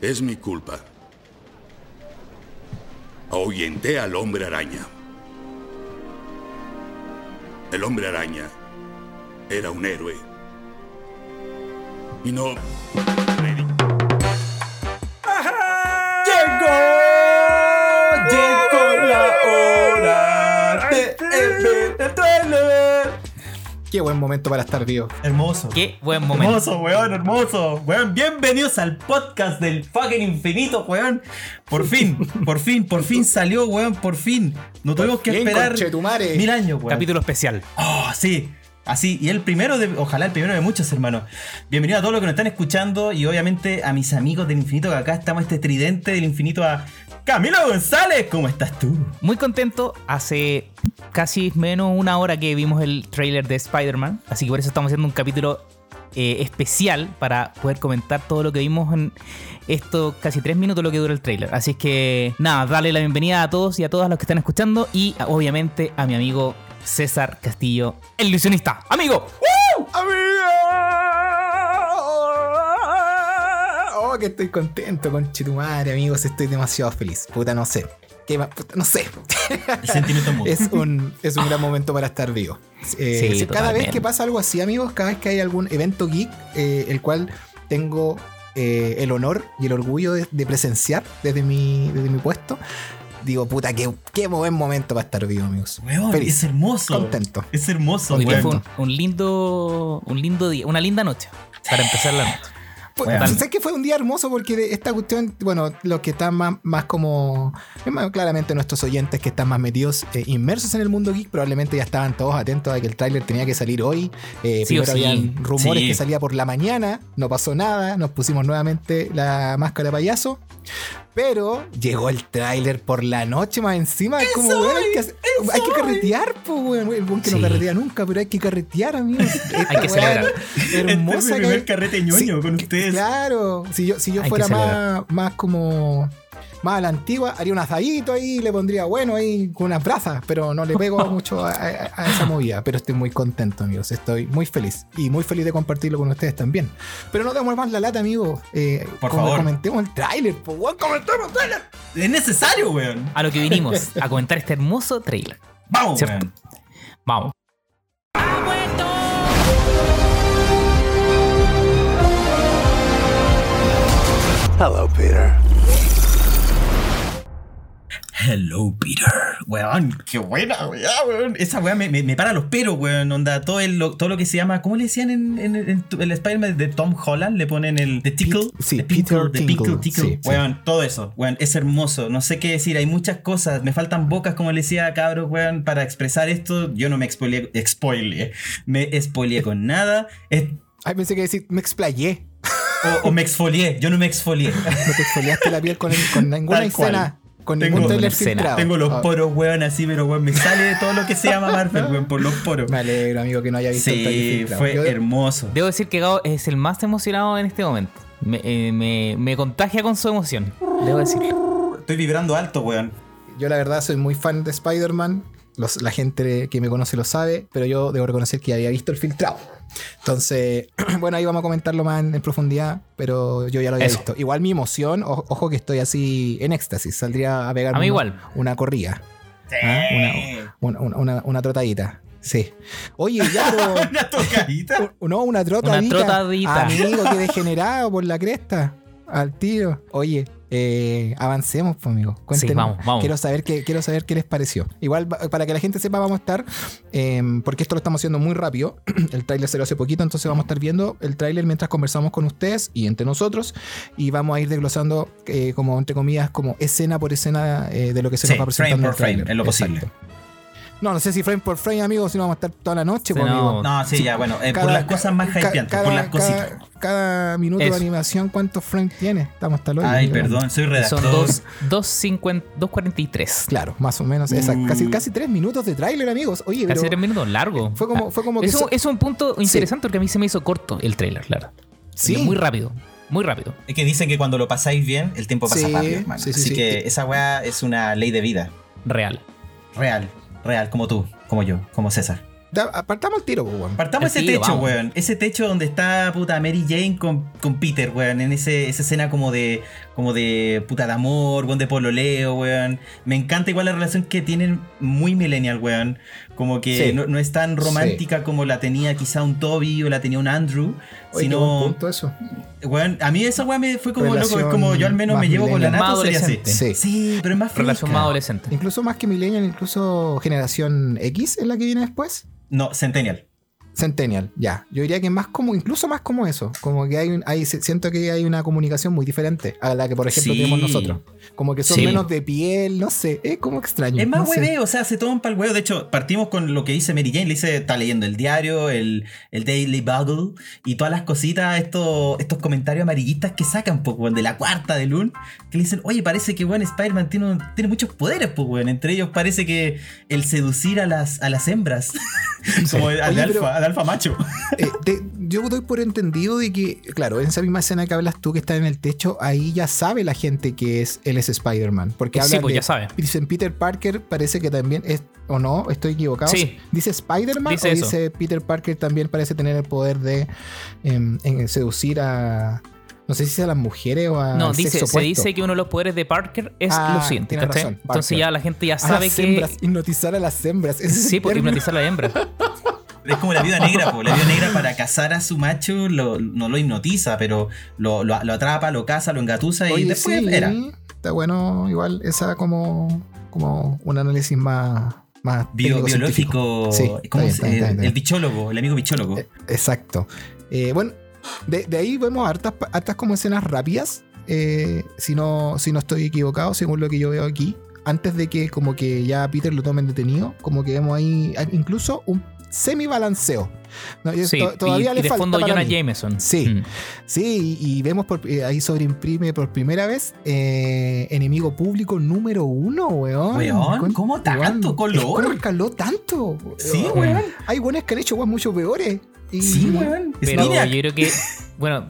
Es mi culpa. Ahuyenté al hombre araña. El hombre araña era un héroe. Y no... Qué buen momento para estar vivo. Hermoso. Qué buen momento. Hermoso, weón, hermoso. Weón, bienvenidos al podcast del fucking infinito, weón. Por fin, por fin, por fin salió, weón, por fin. No tuvimos que esperar mil años, weón. Capítulo especial. Oh, sí. Así, y el primero de, ojalá el primero de muchos, hermanos. Bienvenido a todos los que nos están escuchando y obviamente a mis amigos del infinito, que acá estamos este tridente del infinito a Camilo González. ¿Cómo estás tú? Muy contento. Hace casi menos una hora que vimos el trailer de Spider-Man. Así que por eso estamos haciendo un capítulo eh, especial para poder comentar todo lo que vimos en estos casi tres minutos lo que dura el trailer. Así es que nada, darle la bienvenida a todos y a todas los que están escuchando y obviamente a mi amigo César Castillo, el ilusionista. ¡Amigo! Oh, que estoy contento con Chitumare, amigos. Estoy demasiado feliz. Puta, no sé. ¿Qué más? Puta, no sé. El sentimiento es, un, es un gran momento para estar vivo. Eh, Sí, cada vez que pasa algo así, amigos, cada vez que hay algún evento geek, eh, el cual tengo eh, el honor y el orgullo de, de presenciar desde mi, desde mi puesto, digo, puta, qué, qué buen momento para estar vivo, amigos. Weón, Feliz. es hermoso. Contento. Es hermoso, Hoy día fue un, un lindo, un lindo día, una linda noche para empezar la noche. Pues, Bueno. ¿Sabes que fue un día hermoso? Porque de esta cuestión, bueno, los que están más, más como. más, claramente nuestros oyentes que están más metidos, eh, inmersos en el mundo geek, probablemente ya estaban todos atentos a que el tráiler tenía que salir hoy. Eh, Sí primero sí. habían rumores Sí. que salía por la mañana, no pasó nada, nos pusimos nuevamente la máscara de payaso. Pero llegó el tráiler por la noche más encima. Es como, weón, hay, que, hay que carretear, pues, weón. El weón que no Sí. carretea nunca, pero hay que carretear, amigos. Hay que celebrar. Hermosa Este es mi primer carrete ñoño Sí, con ustedes. Claro, si yo, si yo fuera más, más como más a la antigua, haría un asadito ahí, le pondría bueno ahí con unas brazas, pero no le pego mucho a, a- a esa movida. Pero estoy muy contento, amigos. Estoy muy feliz y muy feliz de compartirlo con ustedes también. Pero no demos más la lata, amigos. Eh, Por favor. comentemos el tráiler, pues, comentemos el tráiler. Es necesario, weón. A lo que vinimos, a comentar este hermoso trailer. Vamos. Vamos. Hello, Peter. Hello, Peter. Weón, qué buena, weón. Esa weá me, me, me para los pelos, weón. Onda, todo, el, lo, todo lo que se llama. ¿Cómo le decían en, en- el Spider-Man de Tom Holland? Le ponen el. The Tickle. Sí, the Peter the Tickle. sí, sí. Weón, todo eso. Weón, es hermoso. No sé qué decir. Hay muchas cosas. Me faltan bocas, como le decía a cabros, weón, para expresar esto. Yo no me expolié. Expolié. Me expolié con nada. Es- Ay, pensé que decir, me explayé. o, o me exfolié. Yo no me exfolié. No te exfoliaste la piel con, con ninguna Tal escena. Con Tengo ningún. Tengo los Ah, poros, weón, así, pero weón, me sale de todo lo que se llama Marvel, weón, por los poros. Me alegro, amigo, que no haya visto el trailer Sí, filtrado. fue Yo- hermoso. Debo decir que Gao es el más emocionado en este momento. Me, eh, me- me contagia con su emoción. Debo decirlo. Estoy vibrando alto, weón. Yo la verdad soy muy fan de Spider-Man. Los- La gente que me conoce lo sabe, pero yo debo reconocer que había visto el filtrado. Entonces, bueno, ahí vamos a comentarlo más en, en profundidad, pero yo ya lo había Eso. visto. Igual mi emoción, o- ojo que estoy así en éxtasis, saldría a pegar A mí una, igual. una corrida, ¿ah? una, una, una, una trotadita. Sí. Oye, ya, pero- Una tocadita. no, una trotadita. trotadita. Amigo, que degenerado por la cresta. Al tiro. Oye, eh, avancemos, pues, amigo. Cuéntenos. vamos, vamos. Quiero saber qué, quiero saber qué les pareció. Igual, para que la gente sepa, vamos a estar, eh, porque esto lo estamos haciendo muy rápido. El tráiler se lo hace poquito, entonces vamos a estar viendo el tráiler mientras conversamos con ustedes y entre nosotros. Y vamos a ir desglosando, eh, como entre comillas, como escena por escena eh, de lo que se Sí, nos va frame presentando. en frame, tráiler. en lo posible. Exacto. No, no sé si frame por frame, amigo, si no vamos a estar toda la Sí, noche, pues, no. amigo. No, sí, ya, bueno, eh, por las cosas más ca- hypeantes, cada- por las cositas. Cada, cada minuto Eso. de animación, ¿cuántos frames tiene? Estamos hasta luego. Ay, perdón, soy redactor. Son dos- 2.50 2.43. Claro, más o menos. esa- Uh. casi, casi tres minutos de tráiler, amigos. Oye, Casi pero tres minutos, largo. fue como, fue como que. Es un, so- es un punto interesante porque a mí se me hizo corto el trailer, claro. Sí. Muy rápido. Muy rápido. Es que dicen que cuando lo pasáis bien, el tiempo pasa Sí, rápido, hermano. sí, sí, Así sí. que esa weá es una ley de vida. Real. Real, real, como tú, como yo, como César. da- partamos el tiro, pues, weón. Partamos El ese tiro, techo, vamos. weón. Ese techo donde está puta Mary Jane con, con Peter, weón. En ese, esa escena como de. como de puta de amor, weón, de pololeo, weón. Me encanta igual la relación que tienen muy millennial, weón. Como que Sí. no, no es tan romántica como la tenía quizá un Toby o la tenía un Andrew. Oye, sino. punto eso. Weón, a mí esa weón me fue como loco. Es Relación como yo al menos me llevo con la. Nato, Más sería así. adolescente. Sí. Sí, pero es más Relación fresca. más adolescente. Incluso más que Millennial, incluso generación X es la que viene después. No, Centennial. Centennial, ya. Yo diría que más como, incluso más como eso. Como que hay, un- hay siento que hay una comunicación muy diferente a la que, por ejemplo, Sí. tenemos nosotros. Como que son Sí. menos de piel, no sé, es como extraño. Es más no hueveo, o sea, se toman para el huevo. De hecho, partimos con lo que dice Mary Jane. Le dice, está leyendo el diario, el, el Daily Bugle y todas las cositas, estos, estos comentarios amarillistas que sacan, pues, de la cuarta de Loon, que le dicen, oye, parece que, weón, Spider-Man tiene, un- tiene muchos poderes, pues, weón. Entre ellos parece que el seducir a las, a las hembras, como al, alfa, alfa macho. Eh, te- yo doy por entendido de que, claro, en esa misma escena que hablas tú que está en el techo, ahí ya sabe la gente que es él es Spider-Man. Porque Sí, hablan pues de- ya sabe. Dicen Peter Parker, parece que también es, o no, estoy equivocado. Sí. Dice Spider-Man Dice o eso. dice Peter Parker también parece tener el poder de em, en seducir a. No sé si a las mujeres o a. No, dice, sexo se opuesto. dice que uno de los poderes de Parker es Ah, razón, Entonces ya la gente ya A sabe las que. hembras, hipnotizar a las hembras. Ese Sí, el por término. hipnotizar a la hembra. Es como la viuda negra, pues. La viuda negra para cazar a su macho lo- no lo hipnotiza, pero lo, lo- lo atrapa, lo caza, lo engatusa y después sí, era. Está bueno, igual, esa como, como un análisis más. más Bio- biológico. Sí, ¿cómo está se- bien, está bien, está el bichólogo, el amigo bichólogo. Eh, Exacto. Eh, bueno, de, de ahí vemos hartas, hartas como escenas rápidas. eh, si, no, si no estoy equivocado, según lo que yo veo aquí. Antes de que como que ya Peter lo tomen detenido, como que vemos ahí incluso un semi balanceo. No, Sí, to- todavía y, le y de falta fondo para Jonah mí. Jameson. Sí. Mm. Sí, y, y vemos por, eh, ahí sobreimprime por primera vez eh, enemigo público número uno, weón. Weón, ¿cómo tanto weón, color? ¿Cómo escaló tanto? Sí, weón. weón. Hay buenos que han hecho weón mucho peores. Y- Sí, weón. Pero yo creo que, bueno,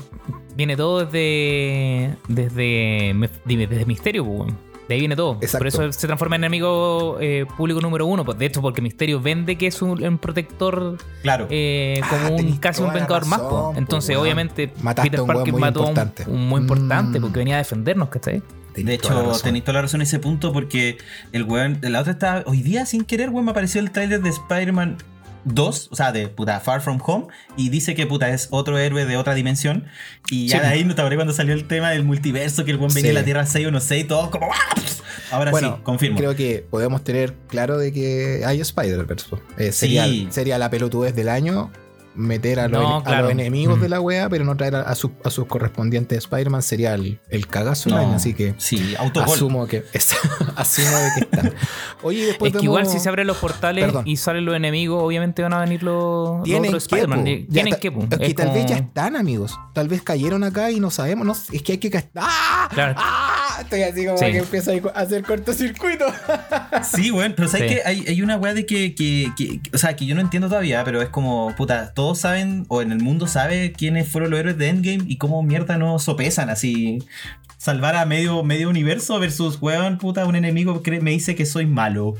viene todo desde. Desde. desde Misterio, pues, weón. De ahí viene todo. Exacto. Por eso se transforma en enemigo eh, público número uno. Pues de hecho, porque Misterio vende que es un, un protector Claro. eh, Ah, como un tenés casi un vengador más. pues, Entonces, weón. obviamente, Peter un Parker mató a un- importante. un muy importante Mm. porque venía a defendernos, ¿cachai? Tenés De hecho, tenéis toda la razón en ese punto porque el weón, la otra estaba, hoy día sin querer, weón, me apareció el tráiler de Spider-Man 2, o sea, de puta Far From Home, y dice que puta es otro héroe de otra dimensión. Y ya Sí. de ahí no te hablé cuando salió el tema del multiverso, que el weón venía Sí. de la Tierra 616 y todo como ¡ah! Ahora Bueno, sí, confirmo. Creo que podemos tener claro de que hay Spider-Verse. Eh, sería, Sí. sería la pelotudez del año meter a los, a los enemigos Mm. de la wea, pero no traer a, a sus- a sus correspondientes Spider-Man sería el, el cagazo del No, año, así que Sí, autogol. asumo que es- asumo de que está. Oye, después es que igual vemos- si se abren los portales Perdón. y salen los enemigos, obviamente van a venir los, los Tienen otros que, Spider-Man. Ya Tienen que, es que tal vez ya están, amigos. Tal vez cayeron acá y no sabemos. No, es que hay que. ¡Ah! Claro. ¡Ah! Estoy así como Sí. que empiezo a hacer cortocircuito. Sí, weón, pero ¿sabes Sí. que hay, hay una weá de que, que, que- O sea, que yo no entiendo todavía, pero es como, puta, todos saben, o en el mundo sabe quiénes fueron los héroes de Endgame y cómo mierda no sopesan así. Salvar a medio, medio universo versus, weón, puta, un enemigo que me dice que soy malo.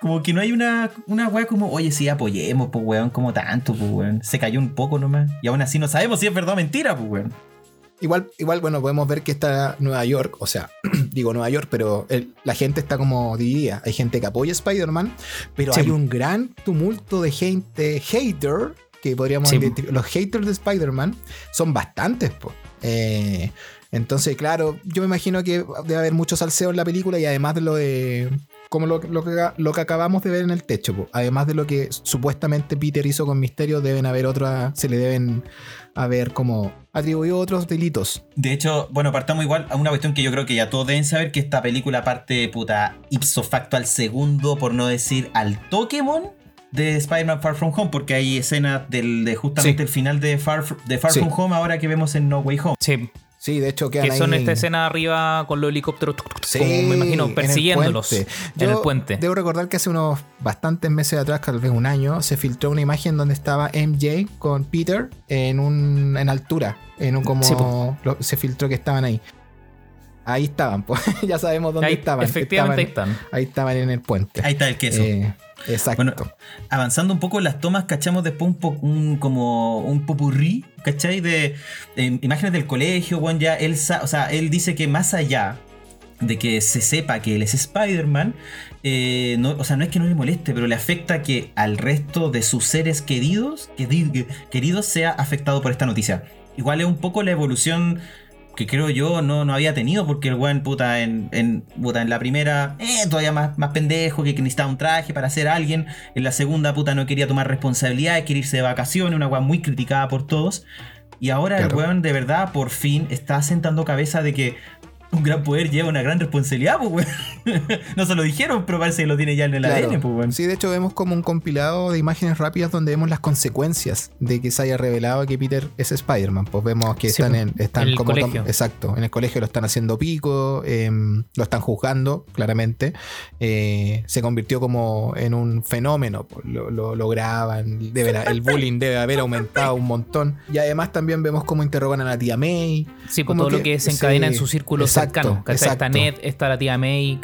Como que no hay una, una weá como, oye, sí, apoyemos, pues, weón, como tanto, pues, weón. Se cayó un poco nomás. Y aún así no sabemos si es verdad o mentira, pues, weón. Igual, igual, bueno, podemos ver que está Nueva York, o sea, digo Nueva York, pero el- la gente está como dividida. Hay gente que apoya a Spider-Man, pero Sí. hay un gran tumulto de gente hater, que podríamos Sí. identificar. Los haters de Spider-Man son bastantes, po. Eh, entonces, claro, yo me imagino que debe haber mucho salseo en la película y además de lo de. Como lo, lo que, lo que acabamos de ver en el techo, po. además de lo que supuestamente Peter hizo con Misterio, deben haber otras. Se le deben haber como atribuido otros delitos. De hecho, bueno, partamos igual a una cuestión que yo creo que ya todos deben saber que esta película parte puta ipso facto al segundo, por no decir al Pokémon de Spider-Man Far From Home, porque hay escenas del, de justamente Sí. el final de Far, de Far Sí. From Home ahora que vemos en No Way Home. Sí, Sí, de hecho quedan que son ahí- esta escena arriba con los helicópteros, Sí, como me imagino, en el persiguiéndolos en el puente. Debo recordar que hace unos bastantes meses atrás, tal vez un año, se filtró una imagen donde estaba MJ con Peter en un en altura, en un como Sí, po. lo- se filtró que estaban ahí. Ahí estaban, pues. ya sabemos dónde Ahí- estaban. efectivamente Estaban- ahí están. Ahí estaban en el puente. Ahí está el queso. Eh, exacto. Bueno, avanzando un poco en las tomas, cachamos después un, po- un como un popurrí, ¿cachai? De eh, imágenes del colegio, bueno, ya él, sa- o sea, él dice que más allá de que se sepa que él es Spider-Man, eh, no, o sea, no es que no le moleste, pero le afecta que al resto de sus seres queridos, queri- queridos sea afectado por esta noticia. Igual es un poco la evolución que creo yo no, no había tenido, porque el weón, puta, en, en, puta, en la primera, eh, todavía más, más pendejo, que necesitaba un traje para ser alguien. En la segunda, puta, no quería tomar responsabilidades, quería irse de vacaciones, una weón muy criticada por todos. Y ahora el weón, de verdad, por fin, está sentando cabeza de que un gran poder lleva una gran responsabilidad, pues weón. no se lo dijeron, pero parece que lo tiene ya en el Claro. ADN, pues weón. Sí, de hecho vemos como un compilado de imágenes rápidas donde vemos las consecuencias de que se haya revelado que Peter es Spider-Man. Pues vemos que Sí, están pues, en están en el como colegio. exacto, en el colegio lo están haciendo pico, em, lo están juzgando claramente. Eh, se convirtió como en un fenómeno, pues, lo, lo, lo graban, debe- el bullying debe haber aumentado un montón. Y además también vemos cómo interrogan a la tía May. Sí, Como todo lo que- se encadena sí, en su círculo exacto, cercano. ¿cachai? Está. Ned, está la tía May.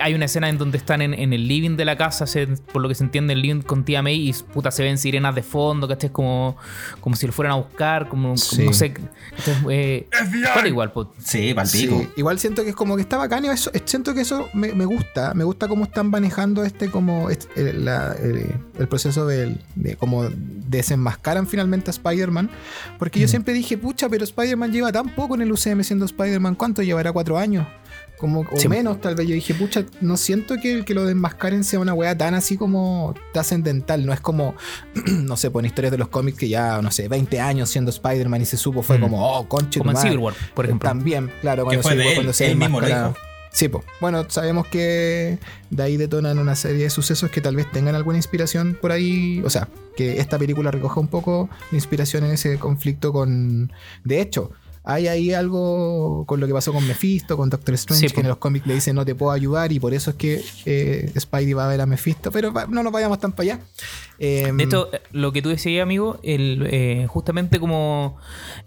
Hay una escena en donde están en, en el living de la casa, se- por lo que se entiende, el living con tía May y puta, se ven sirenas de fondo, ¿cachai? Como, como si lo fueran a buscar, como, como Sí. no sé. ¿cachai? Eh, pero igual, pues, Sí, palpico. Sí, igual siento que es como que está bacán y eso, siento que eso me, me gusta, me gusta cómo están manejando este como este, el, la- el- el proceso del, de cómo desenmascaran finalmente a Spider-Man, porque yo siempre dije, pucha, pero Spider-Man lleva tan poco en el UCM siendo Spider-Man, ¿cuánto llevará? ¿Cuatro años? Como, o Sí. menos, tal vez. Yo dije, pucha, no siento que el que lo desmascaren sea una weá tan así como trascendental. No es como, no sé, por historias de los cómics que ya, no sé, 20 años siendo Spider-Man y se supo, fue Mm. como, oh, conche. como en madre". Civil War, por ejemplo. También, claro, cuando, se- él, cuando se él mismo lo enmascara- dijo. Sí, po. bueno, sabemos que de ahí detonan una serie de sucesos que tal vez tengan alguna inspiración por ahí. O sea, que esta película recoja un poco de inspiración en ese conflicto con. De hecho, hay ahí algo con lo que pasó con Mephisto, con Doctor Strange, Sí, que en los cómics le dicen no te puedo ayudar y por eso es que eh, Spidey va a ver a Mephisto. Pero no nos vayamos tan para allá. Em, De hecho, lo que tú decías, amigo, el, eh, justamente como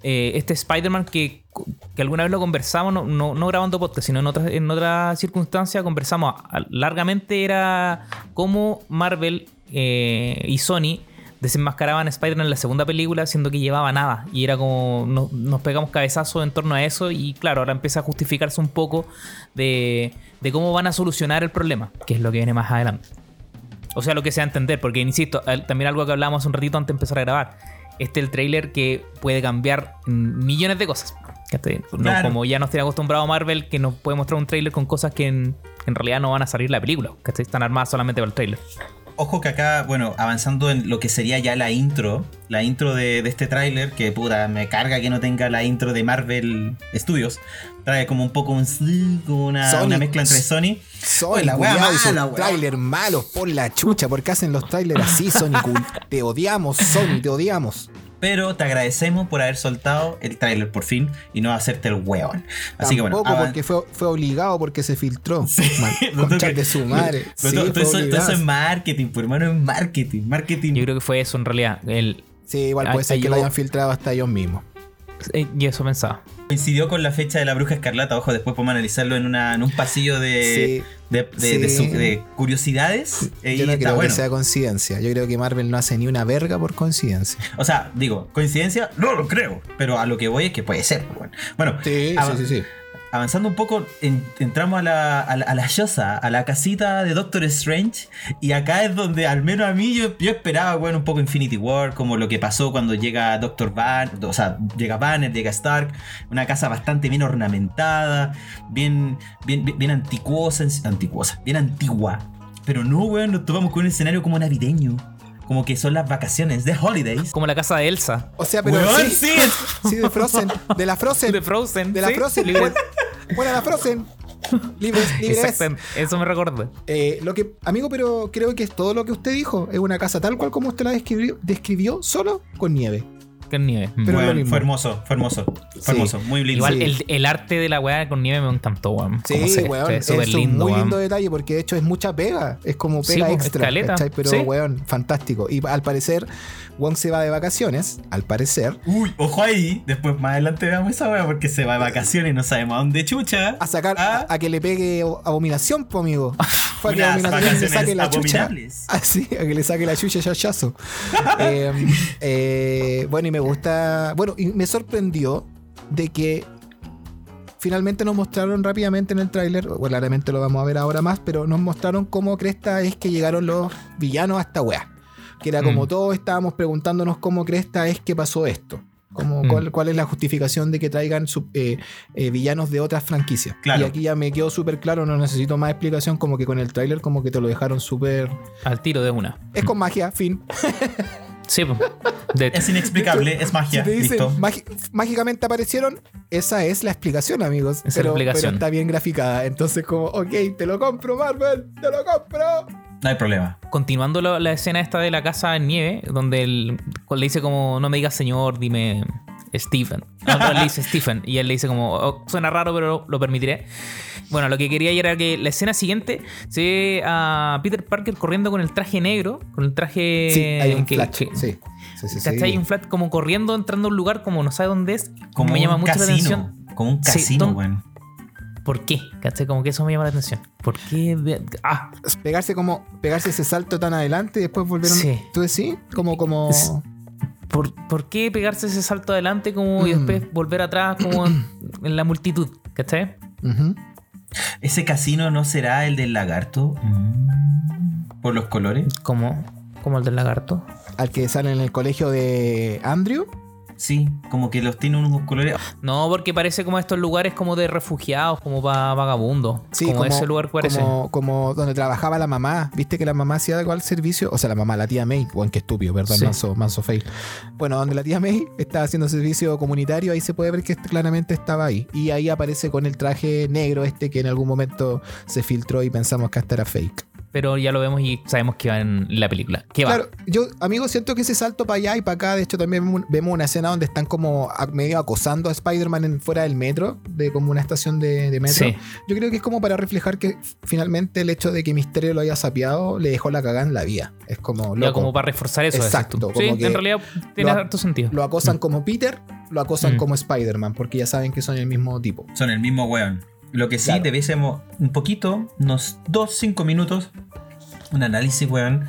eh, este Spider-Man que, que alguna vez lo conversamos, no, no, no grabando podcast, sino en otra, en otra circunstancia, conversamos largamente, era cómo Marvel eh, y Sony desenmascaraban a Spider-Man en la segunda película, siendo que llevaba nada. Y era como no- nos pegamos cabezazos en torno a eso. Y claro, ahora empieza a justificarse un poco de, de cómo van a solucionar el problema, que es lo que viene más adelante. O sea, lo que sea entender, porque insisto, también algo que hablábamos un ratito antes de empezar a grabar. Este es el trailer que puede cambiar millones de cosas. No Claro. como ya nos tiene acostumbrado Marvel, que nos puede mostrar un trailer con cosas que en, en realidad no van a salir la película. ¿cachai? Están armadas solamente para el trailer. Ojo que acá, bueno, avanzando en lo que sería ya la intro, la intro de, de este tráiler, que puta, me carga que no tenga la intro de Marvel Studios. Trae como un poco un, como una, una mezcla entre Sony. Sony, la esos mala, wea. trailers malos por la chucha, porque hacen los trailers así, Sony. te odiamos, Sony, te odiamos. Pero te agradecemos por haber soltado el tráiler por fin y no hacerte el hueón. Así que bueno, Tampoco porque fue, fue obligado, porque se filtró. Sí, Man, no de su madre. Pero Sí, todo, eso, todo obligado. eso es marketing, por hermano, es marketing. Marketing. Yo creo que fue eso en realidad. El, Sí, igual puede ser que lo hayan filtrado hasta ellos mismos. Eh, y eso pensaba. Coincidió con la fecha de la bruja escarlata. Ojo, después podemos analizarlo en, una, en un pasillo de, de, de- de Sí. su- de curiosidades. Y Yo no está creo bueno. que sea coincidencia. Yo creo que Marvel no hace ni una verga por coincidencia. O sea, digo, coincidencia, no lo creo. Pero a lo que voy es que puede ser. Bueno, bueno Sí, sí, sí, sí. Avanzando un poco, en- entramos a la, a, la, a a la casita de Doctor Strange. Y acá es donde, al menos a mí, yo, esperaba, bueno, un poco Infinity War, como lo que pasó cuando llega Doctor Banner, o sea, llega Banner, llega Stark. Una casa bastante bien ornamentada, bien, bien, bien, bien anticuosa, anticuosa, bien antigua. Pero no, weón, nos topamos con un escenario como navideño. Como que son las vacaciones de Holidays. Como la casa de Elsa. O sea, pero. Weón, sí, sí. sí, de Frozen. De la Frozen. De Frozen. De la ¿sí? Frozen. Libre- Buena, buena la Frozen. Libres, libres. Exactamente. Eso me recuerda. Eh, lo que, amigo, pero creo que es todo lo que usted dijo. Es una casa tal cual como usted la describió, describió solo con nieve. Que en nieve. Pero mismo. fue hermoso, fue hermoso. Fue Sí. hermoso, muy lindo. Igual Sí. el, el arte de la weá con nieve me encantó, weón. Sí, se weón, es súper un lindo, muy weón. lindo detalle porque de hecho es mucha pega, es como Sí, pega pues, extra, escaleta. ¿cachai? Pero Sí. weón, fantástico. Y al parecer, Wong se va de vacaciones, al parecer, Uy, ojo ahí. Después más adelante veamos esa wea porque se va de vacaciones y no sabemos a dónde chucha. a sacar, Ah. a, a que le pegue abominación, po amigo. Fue a que abominación le saque la chucha. abominables. Ah, sí, a que le saque la chucha chachazo. Eh, eh, bueno, y me gusta. Bueno, y me sorprendió de que finalmente nos mostraron rápidamente en el tráiler. Bueno, claramente lo vamos a ver ahora más, pero nos mostraron cómo cresta es que llegaron los villanos hasta weá. Que era como Mm. todos estábamos preguntándonos cómo cresta es que pasó esto. Como, Mm. cuál, cuál es la justificación de que traigan eh, eh, villanos de otras franquicias? Claro. Y aquí ya me quedó súper claro, no necesito más explicación, como que con el tráiler como que te lo dejaron súper... Al tiro de una. Es con magia, fin. Sí, pues. De hecho. Es inexplicable, es magia. Si te dicen Listo. "Magi- mágicamente aparecieron, esa es la explicación, amigos. Esa es la pero, explicación. pero está bien graficada. Entonces, como, ok, te lo compro, Marvel, te lo compro. No hay problema. Continuando la, la escena esta de la casa en nieve, donde él le dice como, no me digas señor, dime Stephen. No, él le dice Stephen. Y él le dice como, "Oh, suena raro, pero lo permitiré. Bueno, lo que quería era que la escena siguiente se ve a Peter Parker corriendo con el traje negro, con el traje... Sí, hay un que- sí, sí, sí. sí. ¿Cachai? Hay un flat como corriendo, entrando a un lugar como no sabe dónde es. Como me llama un mucho casino. la atención. Como un Sí, casino, don- weón. ¿Por qué? ¿Cachai? Como que eso me llama la atención. ¿Por qué? Ah, Pegarse como, pegarse ese salto tan adelante y después volver a... Sí. ¿Tú decís? Como, como... Es- ¿por, por qué pegarse ese salto adelante como y Mm. después volver atrás como en, en la multitud? ¿Cachai? Ujú. ¿Ese casino no será el del lagarto? Mm. ¿Por los colores? Como, como el del lagarto. Al que sale en el colegio de Andrew. Sí, como que los tiene unos colores. No, porque parece como estos lugares como de refugiados, como para vagabundos. Sí, como, ese lugar parece. Como, como donde trabajaba la mamá. ¿Viste que la mamá hacía algo al servicio? O sea, la mamá, la tía May. Bueno, qué estúpido, perdón, Sí. manso, manso fail. Bueno, donde la tía May estaba haciendo servicio comunitario, ahí se puede ver que este claramente estaba ahí. Y ahí aparece con el traje negro este que en algún momento se filtró y pensamos que hasta era fake. Pero ya lo vemos y sabemos que va en la película. ¿Qué va? Claro, yo, amigo, siento que ese salto para allá y para acá, de hecho, también vemos- una escena donde están como medio acosando a Spider-Man en- fuera del metro, de como una estación de, de metro. Sí. Yo creo que es como para reflejar que finalmente el hecho de que Misterio lo haya sapeado le dejó la cagada en la vía. Es como, Ya loco, como para reforzar eso. Exacto, como Sí, que en realidad tiene lo- harto sentido. lo acosan como Peter, lo acosan Mm. como Spider-Man, porque ya saben que son el mismo tipo. Son el mismo weón. Lo que sí Claro. debiésemos un poquito, unos 2-5 minutos, un análisis, weón,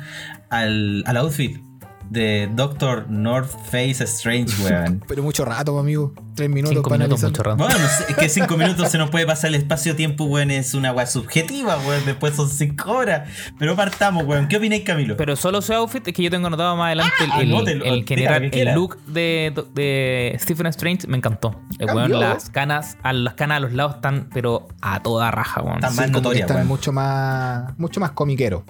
al, al outfit de Doctor North Face Strange, weón. Pero mucho rato, amigo. Tres minutos Cinco para minutos, mucho rato. Bueno, es que 5 minutos se nos puede pasar el espacio-tiempo, weón, es una weá subjetiva, weón. Después son 5 horas. Pero partamos, weón. ¿Qué opináis, Camilo? Pero solo su outfit, es que yo tengo anotado más adelante Ah, el, general, el look de, de Stephen Strange me encantó. El weón, las canas, a las canas a los lados están, pero a toda raja, weón. Están Sí, más como que notoria, están weón. mucho más, mucho más comiquero.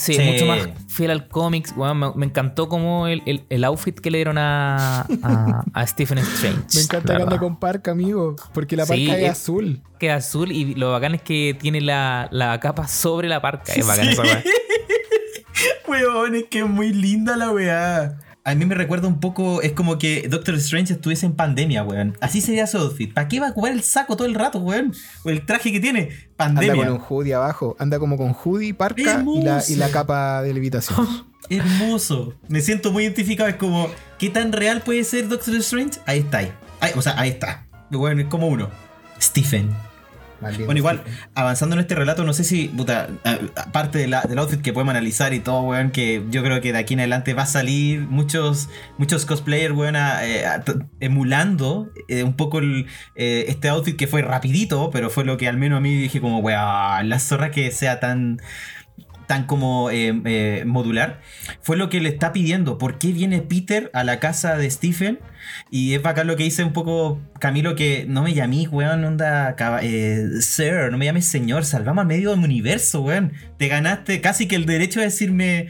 Sí, Sí. mucho más fiel al cómics, weón. Me, me encantó como el, el- el outfit que le dieron a, a, a Stephen Strange. Me encanta la que anda con parca, amigo. Porque la parca Sí, es es- azul. Que azul y lo bacán es que tiene la, la capa sobre la parca. Es bacán esa weá. Weón, es que es muy linda la weá. A mí me recuerda un poco, es como que Doctor Strange estuviese en pandemia, weón. Así sería su outfit. ¿Para qué va a ocupar el saco todo el rato, weón? O el traje que tiene. Anda Pandemia. con un hoodie abajo. Anda como con hoodie, parca y la, y la capa de levitación. Hermoso. Me siento muy identificado. Es como, ¿qué tan real puede ser Doctor Strange? Ahí está. Ahí. Ahí, o sea, ahí está. Bueno, es como uno. Stephen. Maldito Bueno, igual, avanzando en este relato, no sé si, puta, aparte de la, del outfit que podemos analizar y todo, weón, que yo creo que de aquí en adelante va a salir muchos, muchos cosplayers, weón, a- eh, a- emulando eh, un poco el, eh, este outfit que fue rapidito, pero fue lo que al menos a mí dije como, weón, la zorra que sea tan tan como eh, eh, modular, fue lo que le está pidiendo. ¿Por qué viene Peter a la casa de Stephen? Y es bacán lo que dice un poco Camilo, que no me llamé, weón, onda, eh, sir, no me llames señor, salvamos al medio del universo, weón. Te ganaste casi que el derecho de decirme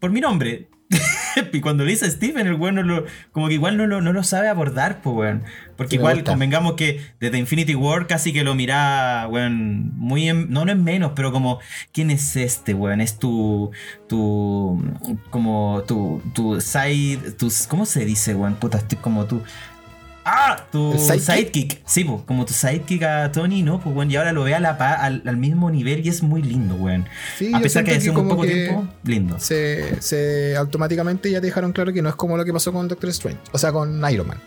por mi nombre. y cuando le dice a Stephen, el weón no lo, como que igual no lo, no lo sabe abordar, pues weón. Porque Sí, igual convengamos que desde Infinity War casi que lo mira, weón, muy en- no, no es menos, pero como, ¿quién es este, weón? Es tu, tu, como tu, tu side, tus, ¿cómo se dice, weón? Puta, estoy como tú. Ah, tu ¿El sidekick? sidekick. Sí, pues, como tu sidekick a Tony, ¿no? Pues, weón, y ahora lo ve a la pa- al, al mismo nivel y es muy lindo, weón. Sí, a pesar que hace como poco que tiempo, lindo. Se, se automáticamente ya te dejaron claro que no es como lo que pasó con Doctor Strange. O sea, con Iron Man.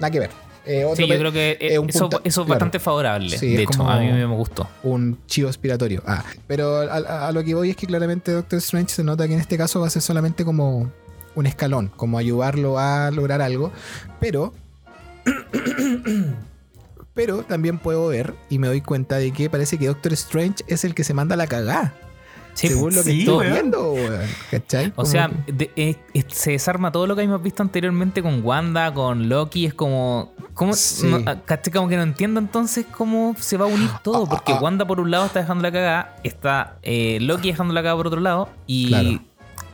Nada que ver. Eh, otro Sí, yo creo que eh, un eso, punta- eso es claro. bastante favorable. Sí, de hecho, a mí me gustó. un chivo expiratorio. Ah, pero a, a- a lo que voy es que claramente Doctor Strange se nota que en este caso va a ser solamente como un escalón, como ayudarlo a lograr algo. Pero. pero también puedo ver y me doy cuenta de que parece que Doctor Strange es el que se manda la cagá. Sí, según lo que sí, estoy weón. viendo, weón, ¿cachai? O Como sea, de- eh, se desarma todo lo que hemos visto anteriormente con Wanda, con Loki. Es como. ¿cómo, Sí. no, ah, caché? como que no entiendo entonces cómo se va a unir todo. Porque ah, ah. Wanda, por un lado, está dejando la cagada. Está eh, Loki dejando la cagada por otro lado. Y Claro.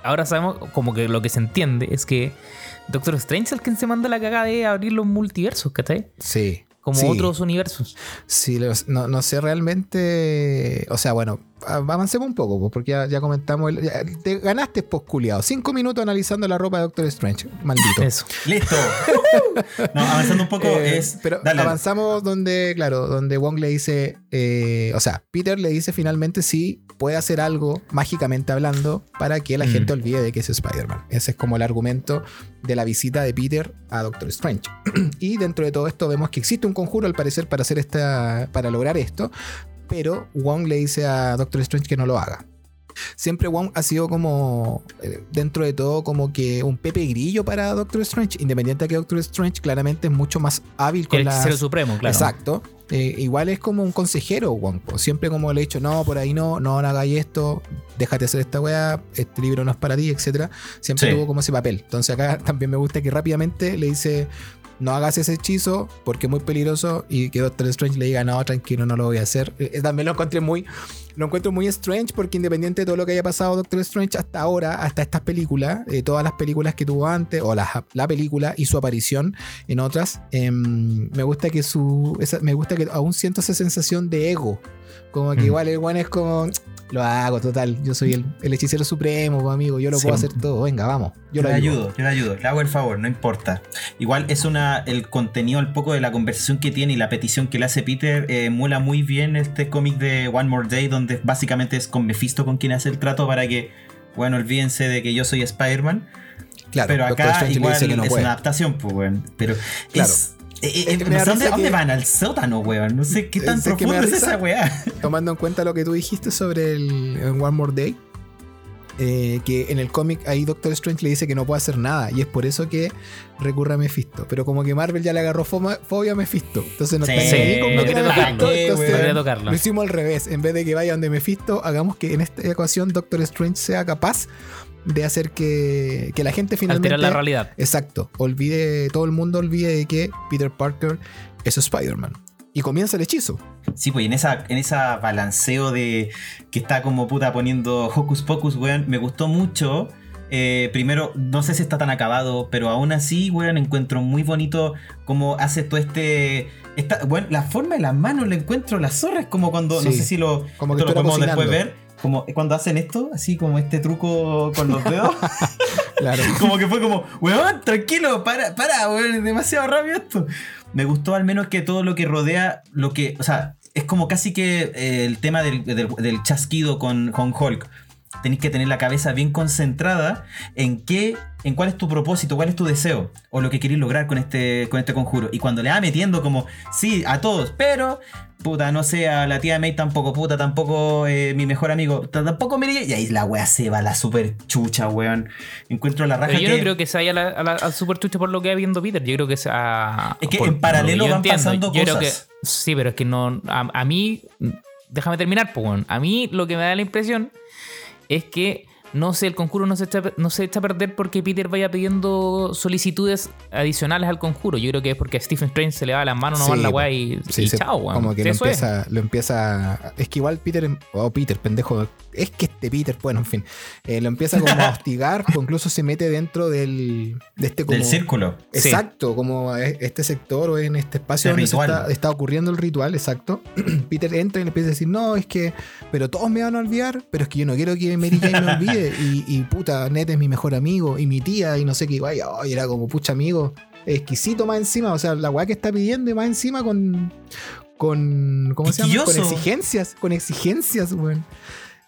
ahora sabemos, como que lo que se entiende es que Doctor Strange es el que se manda la cagada de abrir los multiversos, ¿cachai? sí. Como sí. otros universos. Sí, no, no sé realmente. O sea, bueno, avancemos un poco, pues, porque ya, ya comentamos. el- ya- te ganaste, pues, culiado. Cinco minutos analizando la ropa de Doctor Strange. Maldito. Eso. Listo. no, avanzando un poco Eh, es. pero dale, avanzamos donde, claro, donde Wong le dice, eh, o sea, Peter le dice finalmente si puede hacer algo, mágicamente hablando, para que la Mm. gente olvide de que es Spider-Man. Ese es como el argumento de la visita de Peter a Doctor Strange. y dentro de todo esto vemos que existe un conjuro, al parecer, para hacer esta, para lograr esto, pero Wong le dice a Doctor Strange que no lo haga. Siempre Wong ha sido como, eh, dentro de todo, como que un Pepe Grillo para Doctor Strange, independiente de que Doctor Strange claramente es mucho más hábil El con las... hechicero supremo, claro. Exacto. Eh, igual es como un consejero, Wong. Siempre como le he dicho, no, por ahí no, no, no hagáis esto, déjate hacer esta weá, este libro no es para ti, etcétera. Siempre Sí. tuvo como ese papel. Entonces acá también me gusta que rápidamente le dice, no hagas ese hechizo porque es muy peligroso y que Doctor Strange le diga, no, tranquilo, no lo voy a hacer. Eh, también lo encontré muy, lo encuentro muy strange porque independiente de todo lo que haya pasado Doctor Strange hasta ahora, hasta estas películas, eh, todas las películas que tuvo antes, o la, la película y su aparición en otras, em, me gusta que su, me gusta que aún siento esa sensación de ego. Como que Mm. igual el one es como, lo hago, total, yo soy el, el hechicero supremo, pues, amigo, yo lo Sí. puedo hacer todo, venga, vamos. Yo Yo le lo ayudo. ayudo, yo le ayudo, le hago el favor, no importa. Igual es una. El contenido, el poco de la conversación que tiene y la petición que le hace Peter, eh, emula muy bien este cómic de One More Day, donde básicamente es con Mephisto con quien hace el trato para que, bueno, olvídense de que yo soy Spider-Man. Claro, pero acá igual no es puede. una adaptación, pues, weón. Pero Claro. es. Eh, eh, no sé dónde, risa dónde que- van? Al sótano, weón. No sé qué tan profundo es esa weá. tomando en cuenta lo que tú dijiste sobre el, el One More Day, eh, que en el cómic ahí Doctor Strange le dice que no puede hacer nada y es por eso que recurre a Mephisto. Pero como que Marvel ya le agarró foma- fobia a Mephisto, entonces no Sí, está ni con no quiere tocarlo. Tocarlo. lo hicimos al revés. En vez de que vaya donde Mephisto, hagamos que en esta ecuación Doctor Strange sea capaz de hacer que, que la gente finalmente... Alterar la realidad. Exacto, olvide, todo el mundo olvide de que Peter Parker es Spider-Man. Y comienza el hechizo. Sí, pues en esa, en esa balanceo de que está como puta poniendo Hocus Pocus, weón, me gustó mucho. Eh, primero, no sé si está tan acabado, pero aún así, weón, encuentro muy bonito cómo hace todo este. Esta, bueno, la forma de las manos le encuentro las zorras, como cuando, no sé si lo, como que lo podemos después ver, como cuando hacen esto, así como este truco con los dedos. Claro. Como que fue como, weón, tranquilo, para, para, weón, es demasiado rápido esto. Me gustó al menos que todo lo que rodea, lo que, o sea, es como casi que eh, el tema del, del- del chasquido con, con Hulk. Tenéis que tener la cabeza bien concentrada en qué, en cuál es tu propósito, cuál es tu deseo, o lo que queréis lograr con este, con este conjuro. Y cuando le va metiendo como, sí, a todos, pero, puta, no sé, a la tía May tampoco, puta, tampoco eh, mi mejor amigo, tampoco Jane. Y ahí la wea se va, la super chucha, weón. Encuentro la raja Pero yo que- no creo que se vaya a la, a super chucha por lo que va viendo Peter. Yo creo que sea. Es que por- en paralelo van entiendo. pasando Yo creo cosas. que- sí, pero es que no. A, a mí. Déjame terminar, pues. A mí lo que me da la impresión es que no sé, el conjuro no se, echa, no se echa a perder porque Peter vaya pidiendo solicitudes adicionales al conjuro. Yo creo que es porque a Stephen Strange se le va las manos, no va Sí, la weá y, Sí, y se- chao, weón. Como que lo Eso es. empieza, lo empieza. Es que igual Peter. Oh, Peter, pendejo. Es que este Peter, bueno, en fin. eh, lo empieza como a hostigar, o incluso se mete dentro del. De este como. Del círculo. Sí. Exacto, como es- este sector o en este espacio El donde está, está ocurriendo el ritual, exacto. Peter entra y le empieza a decir, no, es que, pero todos me van a olvidar, pero es que yo no quiero que Mary Jane me olvide. Y, y puta, Ned es mi mejor amigo, y mi tía, y no sé qué, y ay, era como pucha amigo, exquisito más encima, o sea, la weá que está pidiendo y más encima con, con, ¿cómo se llama? Con exigencias, con exigencias, weón.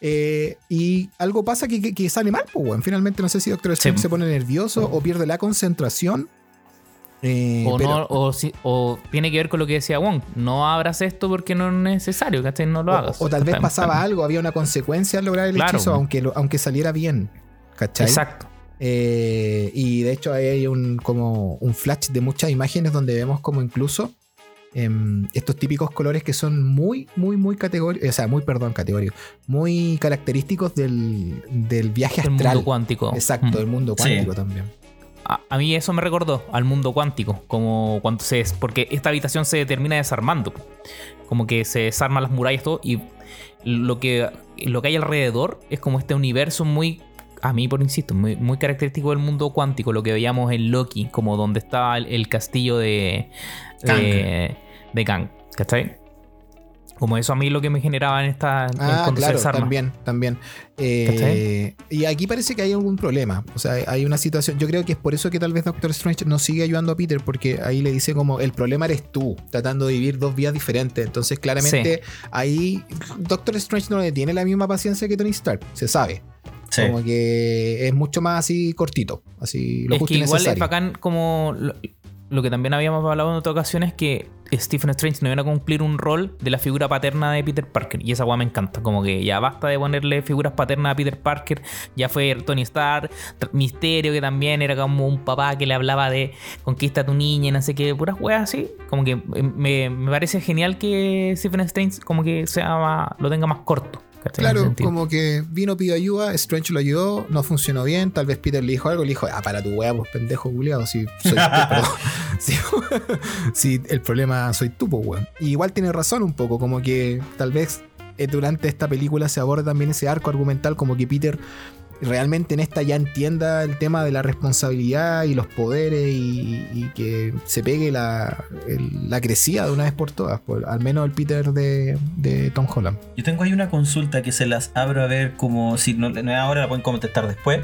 Eh, y algo pasa que, que- que sale mal, pues, weón. Finalmente, no sé si Doctor Strange Sí. se pone nervioso o pierde la concentración. Eh, O, pero- no, o, si- o tiene que ver con lo que decía Wong. No abras esto porque no es necesario, ¿cachai? No lo hagas. o tal vez pasaba algo, había una consecuencia al lograr el Claro. hechizo, aunque, saliera bien. ¿Cachai? Exacto. Eh, y de hecho ahí hay un, como un flash de muchas imágenes donde vemos como incluso em, estos típicos colores que son muy, muy, muy categóricos, o sea, muy, perdón, categóricos, muy característicos del, del viaje El astral. mundo cuántico. Exacto, Mm. el mundo Sí. cuántico también. A, a mí eso me recordó al mundo cuántico, como cuando se es, porque esta habitación se termina desarmando, como que se desarman las murallas todo y lo que lo que hay alrededor es como este universo muy a mí por insisto, muy, muy característico del mundo cuántico, lo que veíamos en Loki, como donde estaba el, el castillo de Kang. de, de Kang, ¿cachai? Como eso a mí lo que me generaba en esta Ah, claro, también, también. Eh, y aquí parece que hay algún problema. O sea, hay una situación. Yo creo que es por eso que tal vez Doctor Strange no sigue ayudando a Peter, porque ahí le dice como el problema eres tú, tratando de vivir dos vías diferentes. Entonces, claramente, ahí Doctor Strange no le tiene la misma paciencia que Tony Stark, se sabe. Sí. Como que es mucho más así cortito, así lo es justo que y igual es bacán como lo, lo que también habíamos hablado en otra ocasión es que Stephen Strange no viene a cumplir un rol de la figura paterna de Peter Parker y esa weá me encanta como que ya basta de ponerle figuras paternas a Peter Parker ya fue Tony Stark Misterio que también era como un papá que le hablaba de conquista a tu niña y no sé qué puras weas así como que eh, me, me parece genial que Stephen Strange como que sea más- lo tenga más corto Claro, como que vino, pidió ayuda, Strange lo ayudó, no funcionó bien, tal vez Peter le dijo algo, le dijo, ah, para tu weá, pues pendejo culiado, si soy tú, si, si el problema soy tú, pues weón. Y igual tiene razón un poco, como que tal vez eh, durante esta película se aborda también ese arco argumental, como que Peter realmente en esta ya entienda el tema de la responsabilidad y los poderes y, que se pegue la, la crecida de una vez por todas, al menos el Peter de, Tom Holland. Yo tengo ahí una consulta que se las abro a ver como si no, no ahora, la pueden contestar después,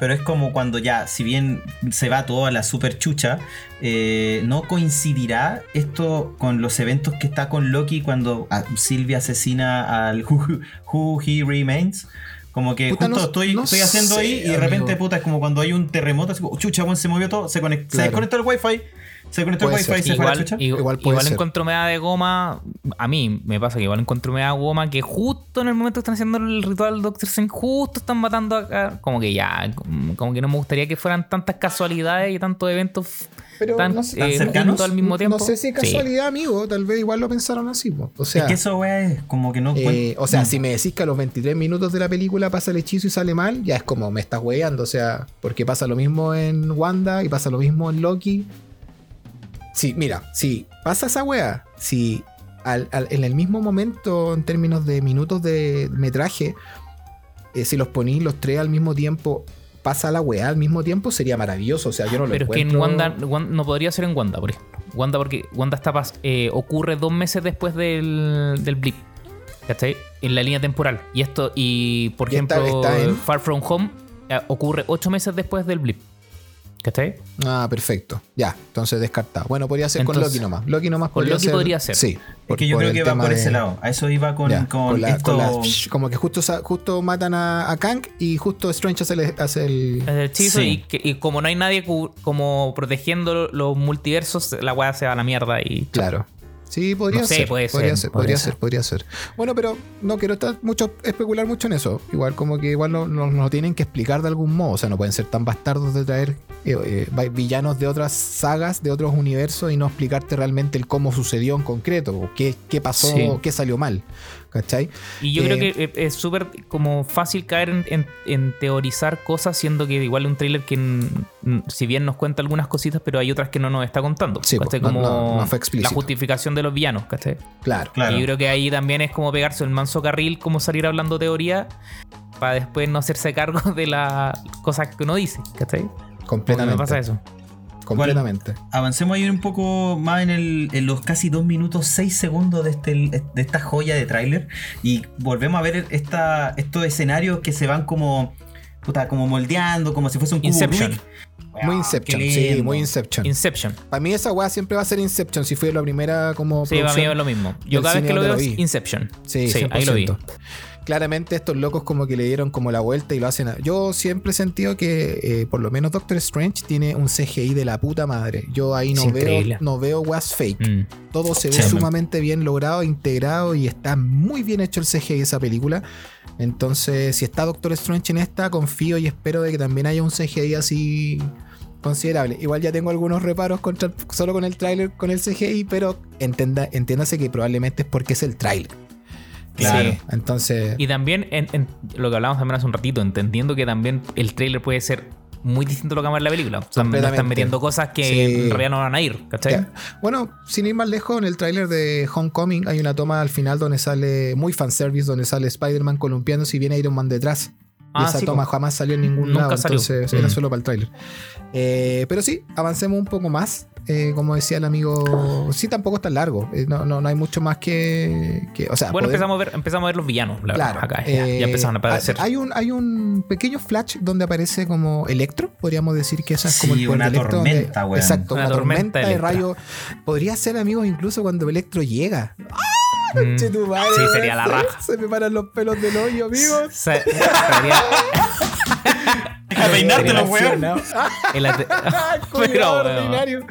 pero es como cuando ya, si bien se va toda la super chucha, eh, ¿no coincidirá esto con los eventos que está con Loki cuando a- Sylvia asesina al Who He Remains? Como que Puta, justo no- estoy, no estoy haciendo sé, ahí y de repente, amigo. puta, es como cuando hay un terremoto, así como, chucha, weón, se movió todo, se, se desconectó el wifi, se conectó el wifi y ser. se fue igual, i- Igual igual, ser. encuentro me da de goma. A mí me pasa que igual encuentro me da goma que justo en el momento que están haciendo el ritual del Doctor Strange, justo están matando acá. Como que ya, como que no me gustaría que fueran tantas casualidades y tantos eventos Pero tan, no sé, ¿Tan eh, cercanos? al mismo tiempo. No sé si es Sí. casualidad, amigo. Tal vez igual lo pensaron así. po. O sea, es que eso, weá, es como que no eh, o sea, si me decís que a los 23 minutos de la película pasa el hechizo y sale mal, ya es como me estás weyando. O sea, porque pasa lo mismo en Wanda y pasa lo mismo en Loki. Sí, mira, si pasa esa wea, si al- al- en el mismo momento, en términos de minutos de metraje, eh, si los ponís los tres al mismo tiempo, pasa la wea al mismo tiempo, sería maravilloso. O sea, yo no lo Pero es que en Wanda, Wan- no podría ser en Wanda, por ejemplo. Wanda porque Wanda está eh, ocurre dos meses después del, del blip. ¿Cachai? En la línea temporal. Y esto, y por Y está- ejemplo, está en- Far From Home eh, ocurre ocho meses después del blip. ¿Cachai? Ah, perfecto. Ya, entonces descartado. Bueno, podría ser con Loki nomás. Loki nomás con podría Loki ser. podría ser. Sí. Es que yo creo que va por de- ese lado. A eso iba con, Ya, con, con la- esto. con la- como que justo, sa- justo matan a, a Kang y justo Strange hace el, hace el- El hechizo Sí. y, que- y como no hay nadie como protegiendo los multiversos, la weá se va a la mierda y. Claro. Sí, podría No sé, ser. puede podría ser, ser, podría podría ser. podría ser. Bueno, pero no quiero estar mucho, especular mucho en eso. Igual como que igual nos no, lo tienen que explicar de algún modo. O sea, no pueden ser tan bastardos de traer eh, eh, villanos de otras sagas, de otros universos y no explicarte realmente el cómo sucedió en concreto. o qué, qué pasó, Sí. qué salió mal. ¿Cachai? Y yo Eh, creo que eh, es súper como fácil caer en, en- en teorizar cosas, siendo que igual es un tráiler que si bien nos cuenta algunas cositas, pero hay otras que no nos está contando. Sí, ¿cachai? pues, no- como no- no fue la justificación de los villanos, ¿cachai? Claro. Claro. Y yo creo que ahí también es como pegarse el manso carril, como salir hablando teoría, para después no hacerse cargo de las cosas que uno dice, ¿cachai? Completamente. me pasa eso. Completamente. Avancemos ahí un poco más en, el, en los casi 2 minutos 6 segundos de, este, de esta joya de tráiler y volvemos a ver esta, estos escenarios que se van como, puta, como moldeando, como si fuese un cubo Inception. Muy Inception, sí, muy Inception. Inception. Para mí esa weá siempre va a ser Inception, si fue la primera como Sí, para mí es lo mismo. Yo cada vez que lo veo es. Inception. Sí, Sí, 100%. ahí lo vi. Claramente estos locos como que le dieron como la vuelta y lo hacen. a- Yo siempre he sentido que eh, por lo menos Doctor Strange tiene un CGI de la puta madre. Yo ahí no Es veo, increíble. no veo weas fake. Mm. Todo se ve Sí. sumamente bien logrado, integrado y está muy bien hecho el CGI de esa película. Entonces, si está Doctor Strange en esta, confío y espero de que también haya un CGI así considerable. Igual ya tengo algunos reparos contra, solo con el tráiler, con el CGI, pero entienda, entiéndase que probablemente es porque es el tráiler. Claro. Sí. Entonces, Y también, en, en lo que hablábamos también hace un ratito, entendiendo que también el trailer puede ser muy distinto a lo que vamos a ver en la película. O sea, no Completamente. están metiendo cosas que Sí. en realidad no van a ir, ¿cachai? Bueno, sin ir más lejos, en el tráiler de Homecoming hay una toma al final donde sale muy fanservice, donde sale Spider-Man columpiándose y viene Iron Man detrás. Y Ah, esa sí, toma jamás salió en ningún Nunca lado, salió. entonces era Mm. solo para el tráiler. Eh, pero sí, avancemos un poco más. Eh, como decía el amigo, sí, tampoco es tan largo. Eh, no, no, no hay mucho más que. que- o sea, Bueno, poder- empezamos a ver, empezamos a ver los villanos, la Claro. verdad, acá. Ya, eh, ya empezaron a aparecer. Hay un, hay un pequeño flash donde aparece como Electro. Podríamos decir que esa es como Sí, el poder una de Electro, donde- tormenta, weón. Exacto, Una una, tormenta, tormenta de Electra. rayo. Podría ser, amigos, incluso cuando Electro llega. Mm. Sí, sería la se- raja. Se me paran los pelos del hoyo, amigos. Se- sería- Deja peinártelo, sería weón. Pero, ordinario.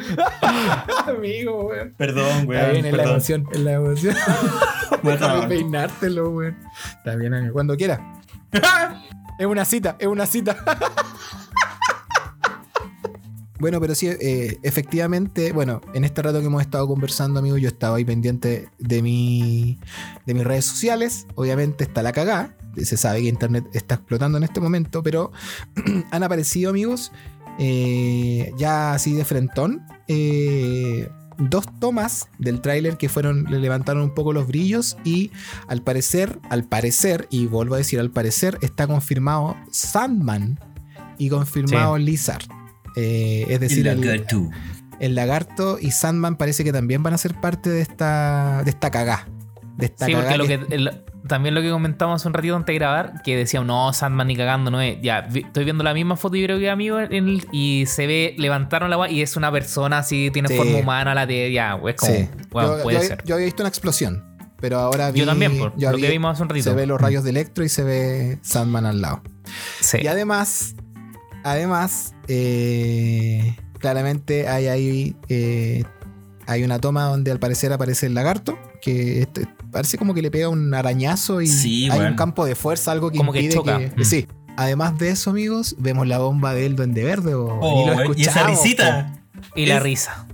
Amigo, weón. Perdón, Está weón. bien, es la emoción, es la emoción. Bueno, Déjame peinártelo, weón. Está bien, amigo. Cuando quiera. es una cita, es una cita. Bueno, pero sí, eh, efectivamente, bueno, en este rato que hemos estado conversando, amigo, yo estaba ahí pendiente de, mi, de mis redes sociales. Obviamente está la cagada. Se sabe que Internet está explotando en este momento, pero han aparecido, amigos, eh, ya así de frentón, eh, dos tomas del tráiler que fueron, le levantaron un poco los brillos y al parecer, al parecer, y vuelvo a decir al parecer, está confirmado Sandman y confirmado Lizard. Eh, es decir, el, Lagarto. el lagarto y Sandman parece que también van a ser parte de esta, de esta cagá. De esta Sí, cagá porque lo que- el- también lo que comentamos hace un ratito antes de grabar, que decíamos, no, Sandman ni cagando, no es. Ya, vi- estoy viendo la misma foto, yo creo que amigo, en el- y se ve, levantaron la y es una persona así, tiene Sí. forma humana, la de, ya, es como, Sí. bueno, yo, puede yo- ser. yo había visto una explosión, pero ahora vi, Yo también, por yo lo vi- que vimos hace un ratito. Se ve los rayos de Electro y se ve Sandman al lado. Sí. Y además, además, eh, claramente hay ahí eh, hay una toma donde al parecer aparece el lagarto, que este- parece como que le pega un arañazo y Sí, hay un campo de fuerza, algo que Como que impide choca. que, Mm. sí. Además de eso, amigos, vemos la bomba del Duende Verde. o- Oh, y lo y esa risita. Y la es- risa.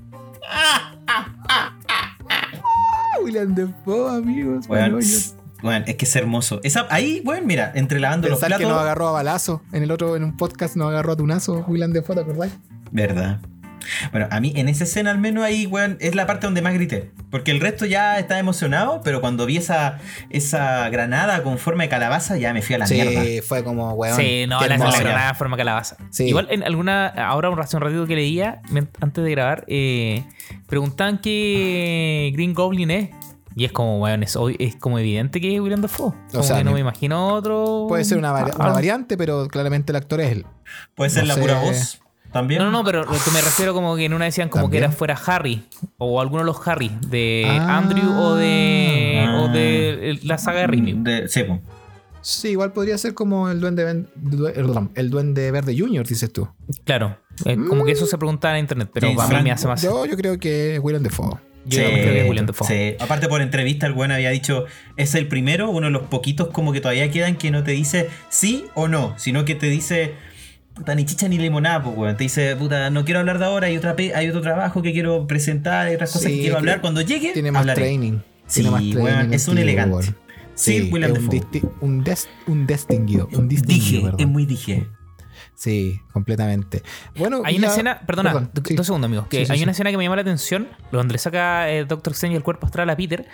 William Defoe, amigos. Weón, Weón, es que es hermoso. Esa, ahí, bueno, mira, entre lavando los Pensar que nos platos. agarró a balazo. En el otro, en un podcast nos agarró a tunazo William Defoe, ¿te acordáis? Verdad. Bueno, a mí en esa escena al menos ahí, weón, es la parte donde más grité. Porque el resto ya estaba emocionado, pero cuando vi esa, esa granada con forma de calabaza, ya me fui a la Sí, mierda. fue como, weón. Sí, no, la, la granada de forma calabaza. Sí. Igual en alguna, ahora un, hace un ratito que leía, antes de grabar, eh, preguntaban qué Green Goblin es. Y es como, bueno, es, es como evidente que es William Dafoe. Como sea, que no me imagino otro. Puede ser una, vari- Ah, una ah. variante, pero claramente el actor es él. Puede ser no la sé. pura voz también. No, no, no, pero lo que me refiero como que en una decían como También. que era fuera Harry. O alguno de los Harry. De Ah. Andrew o de. Ah. o de la saga de Raimi. De- sí, igual podría ser como el duende, el duende verde junior, dices tú. Claro. eh, como que eso se preguntaba en internet, pero Sí, para mí Frank- me hace más. Yo, yo creo que es William Defoe. Yo creo que es William Dafoe. sí. Aparte por entrevista el buen había dicho, es el primero, uno de los poquitos como que todavía quedan que no te dice sí o no, sino que te dice, puta, ni chicha ni limonada, pues, weón. Te dice, puta, no quiero hablar de ahora, hay, otra pe- hay otro trabajo que quiero presentar, hay otras cosas Sí, que quiero hablar. Cuando llegue, Tiene más hablaré. training. Sí, Tiene más weón, training es un tío, elegante. weón. Sí, William es un, un, des- un distinguido. Un distinguido, Dije, es muy dije. Sí, completamente. Bueno, Hay una la- escena, perdona, perdón, do- sí. dos segundos, amigos. Que Sí, sí, hay sí. una escena que me llama la atención, donde le saca eh, Doctor Strange el cuerpo astral a Peter.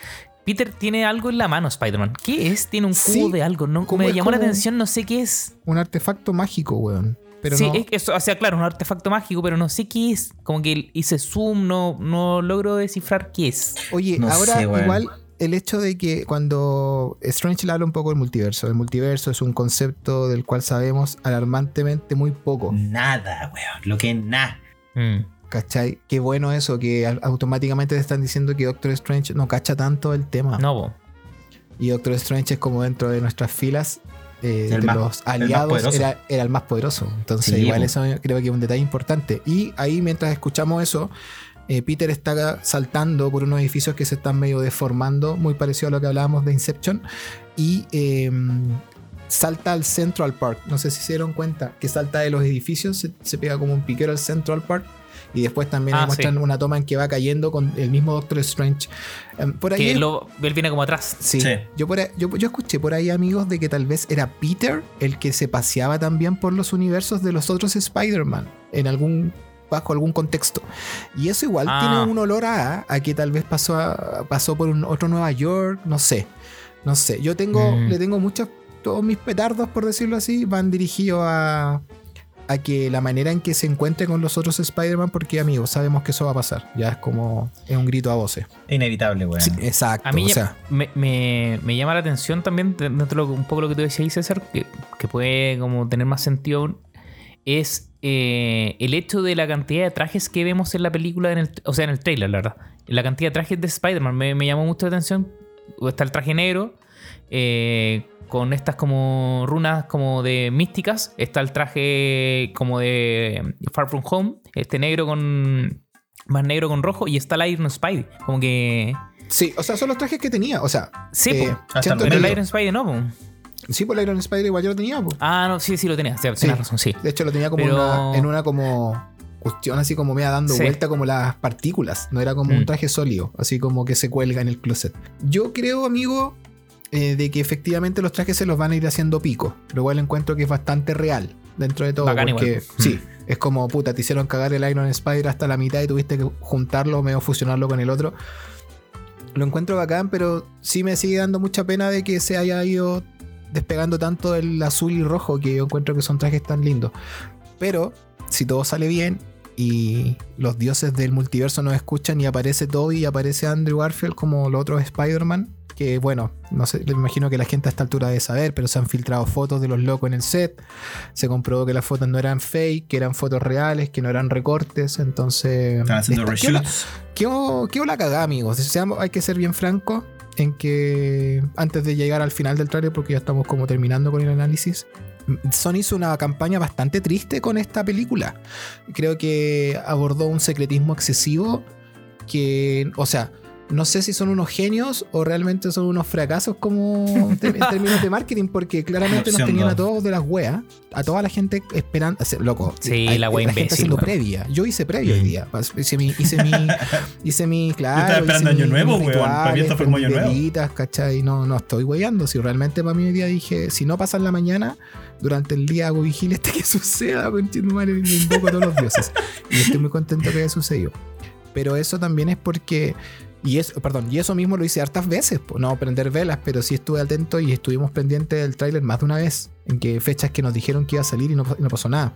Peter tiene algo en la mano, Spider-Man. ¿Qué es? Tiene un cubo Sí, de algo. No, como- me llamó la atención, no sé qué es. Un artefacto mágico, weón. Pero sí, no, es, eso, o sea, claro, un artefacto mágico, pero no sé qué es. Como que hice zoom, no, no logro descifrar qué es. Oye, No ahora sé, igual el hecho de que cuando Strange le habla un poco del multiverso, el multiverso es un concepto del cual sabemos alarmantemente muy poco, Nada, weón. Lo que es nada. Mm. ¿cachai? Qué bueno eso, que automáticamente te están diciendo que Doctor Strange no cacha tanto el tema. No, po. Y Doctor Strange es como dentro de nuestras filas eh, El de más- los aliados era, era el más poderoso. Entonces, Sí, igual po. eso creo que es un detalle importante. Y ahí, mientras escuchamos eso, eh, Peter está saltando por unos edificios que se están medio deformando, muy parecido a lo que hablábamos de Inception. Y eh, salta al Central Park. No sé si se dieron cuenta que salta de los edificios, se, se pega como un piquero al Central Park. Y después también Ah, muestran sí. una toma en que va cayendo con el mismo Doctor Strange. Em, por ahí Que lo, él viene como atrás. Sí. Sí. Yo, por ahí- yo, yo escuché por ahí, amigos, de que tal vez era Peter el que se paseaba también por los universos de los otros Spider-Man. En algún. Bajo algún contexto. Y eso igual Ah. tiene un olor a, a que tal vez pasó, a- pasó por un otro Nueva York. No sé. No sé. Yo tengo. Mm. Le tengo muchos. Todos mis petardos, por decirlo así, van dirigidos a. A que la manera en que se encuentre con los otros Spider-Man, porque amigos, sabemos que eso va a pasar. Ya es como. Es un grito a voces. Inevitable, weón. Sí, exacto. A mí o sea, me, me- me llama la atención también, dentro de un poco lo que tú decías, ahí, César, que, que puede como tener más sentido aún, es eh, el hecho de la cantidad de trajes que vemos en la película, en el, o sea, en el trailer, la verdad. La cantidad de trajes de Spider-Man me, me llamó mucho la atención. Está el traje negro, eh, con estas como runas como de místicas. Está el traje como de Far From Home, este negro con... Más negro con rojo y está el Iron Spidey. Como que Sí, o sea, son los trajes que tenía. O sea, Sí, eh, po. Hasta siento el Pero que- el Iron Spider no, po. Sí, por el Iron Spider igual yo lo tenía. po. Ah, no, sí, sí lo tenía. Sí, razón, sí. De hecho, lo tenía como Pero- una- en una como cuestión así como media dando Sí. vuelta como las partículas. No era como Mm. un traje sólido, así como que se cuelga en el closet. Yo creo, amigo, eh, de que efectivamente los trajes se los van a ir haciendo pico. Lo cual encuentro que es bastante real dentro de todo. Bacán porque igual. Mm. sí, es como puta, te hicieron cagar el Iron Spider hasta la mitad y tuviste que juntarlo, medio fusionarlo con el otro. Lo encuentro bacán, pero sí me sigue dando mucha pena de que se haya ido despegando tanto el azul y rojo, que yo encuentro que son trajes tan lindos. Pero si todo sale bien y los dioses del multiverso nos escuchan y aparece Toby y aparece Andrew Garfield como los otros Spider-Man, que bueno, no sé, me imagino que la gente a esta altura debe saber, pero se han filtrado fotos de los locos en el set, se comprobó que las fotos no eran fake, que eran fotos reales, que no eran recortes, entonces... Están haciendo está- ¿qué reshoots. ¿Qué, qué la cagada, amigos? Seamos- hay que ser bien franco en que antes de llegar al final del trailer, porque ya estamos como terminando con el análisis, Sony hizo una campaña bastante triste con esta película. Creo que abordó un secretismo excesivo que, o sea, no sé si son unos genios o realmente son unos fracasos como en términos de marketing, porque claramente nos tenían a dos. todos de las weas, a toda la gente esperando, loco, Sí, hay- la wea gente imbécil, haciendo weón. previa. Yo hice previa hoy Mm. día, hice mi, hice mi, hice mi, claro, estaba esperando hice Año mi- Nuevo, mis weón. Para mí esto fue con como Año Nuevo. ¿cachai? No, no estoy weyando. Si realmente para mí hoy día dije, si no pasa en la mañana, durante el día hago vigilia hasta que suceda, madre y invoco a todos los dioses. Y estoy muy contento que haya sucedido. Pero eso también es porque. Y eso, perdón, y eso mismo lo hice hartas veces, no prender velas, pero sí estuve atento y estuvimos pendientes del tráiler más de una vez, en que fechas que nos dijeron que iba a salir y no, pasó nada.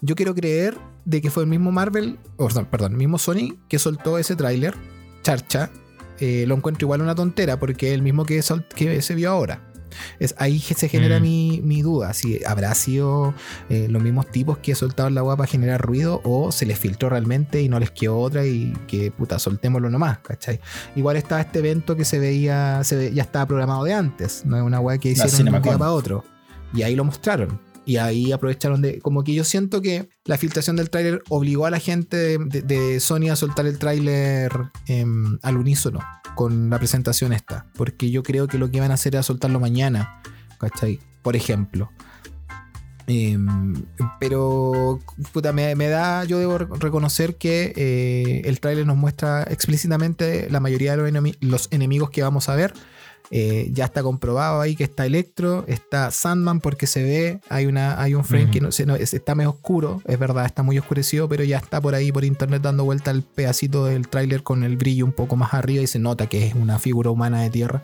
Yo quiero creer de que fue el mismo Marvel, o perdón, el mismo Sony que soltó ese tráiler, charcha, eh, lo encuentro igual una tontera porque es el mismo que se vio ahora. Es, ahí que se genera Mm. mi, mi duda, si habrá sido eh, los mismos tipos que soltaron la agua para generar ruido o se les filtró realmente y no les quedó otra y que puta, soltémoslo nomás, ¿cachai? Igual estaba este evento que se veía, se ve- ya estaba programado de antes, no es una weá que hicieron de un día para otro. Y ahí lo mostraron. Y ahí aprovecharon de. Como que yo siento que la filtración del tráiler obligó a la gente de, Sony a soltar el tráiler em, al unísono con la presentación esta. Porque yo creo que lo que iban a hacer era soltarlo mañana. ¿Cachai? Por ejemplo. Em, pero me, da, yo debo rec- reconocer que eh, el tráiler nos muestra explícitamente la mayoría de los, enemi- los enemigos que vamos a ver. Eh, ya está comprobado ahí que está Electro, está Sandman porque se ve, hay, una, hay un frame que no, se- no- es- está medio oscuro, es verdad, está muy oscurecido, pero ya está por ahí por internet dando vuelta el pedacito del tráiler con el brillo un poco más arriba y se nota que es una figura humana de tierra.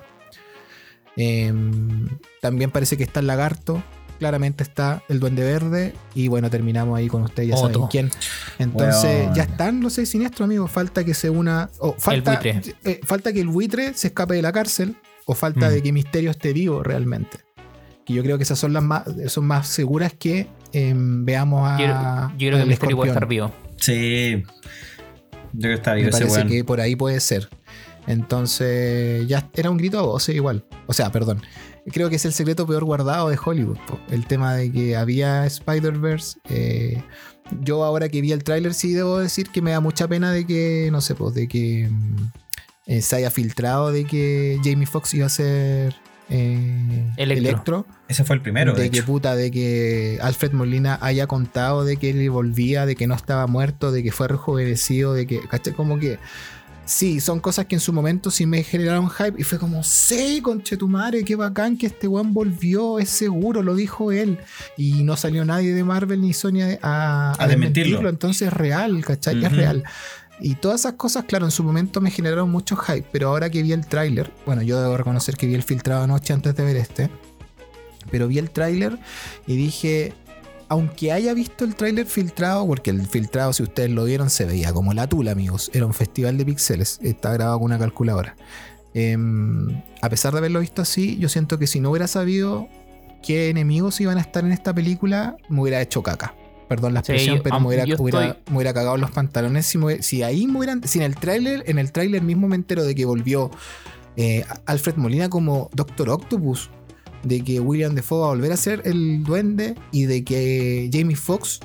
Em, también parece que está el lagarto. Claramente está el duende verde. Y bueno, terminamos ahí con ustedes, ya saben quién. Entonces, ya están los seis siniestros, amigos. Falta que se una. falta, eh, falta que el buitre se escape de la cárcel. O falta Mm. de que Misterio esté vivo realmente. Que yo creo que esas son las más, son más seguras que em, veamos a. Yo, yo creo que al el misterio puede escorpión. estar vivo. Sí. Yo creo que está vivo Me ese parece que por ahí puede ser. Entonces, ya era un grito a voces igual. O sea, perdón. Creo que es el secreto peor guardado de Hollywood. po. El tema de que había Spider-Verse. eh, yo ahora que vi el tráiler sí debo decir que me da mucha pena de que, no sé, pues de que mm, eh, se haya filtrado de que Jamie Foxx iba a ser eh, Electro. Electro. Ese fue el primero, de de que hecho. puta, de que Alfred Molina haya contado de que él volvía, de que no estaba muerto, de que fue rejuvenecido, de que, ¿cachai? Como que sí, son cosas que en su momento sí me generaron hype y fue como, sí, conche tu madre, qué bacán que este weón volvió, es seguro, lo dijo él. Y no salió nadie de Marvel ni Sony a, a- a A desmentirlo. desmentirlo, entonces es real, ¿cachai? Es real. Y todas esas cosas, claro, en su momento me generaron mucho hype, pero ahora que vi el tráiler, bueno, yo debo reconocer que vi el filtrado anoche antes de ver este, pero vi el tráiler y dije, aunque haya visto el tráiler filtrado, porque el filtrado, si ustedes lo vieron, se veía como la tula, amigos, era un festival de píxeles, está grabado con una calculadora. Em, a pesar de haberlo visto así, yo siento que si no hubiera sabido qué enemigos iban a estar en esta película, me hubiera hecho caca. Perdón la expresión, pero me hubiera, yo hubiera- estoy- me hubiera cagado los pantalones si, me si ahí me hubieran. Si en el tráiler, en el tráiler mismo me entero de que volvió eh, Alfred Molina como Doctor Octopus. De que William Defoe va a volver a ser el duende. Y de que Jamie Foxx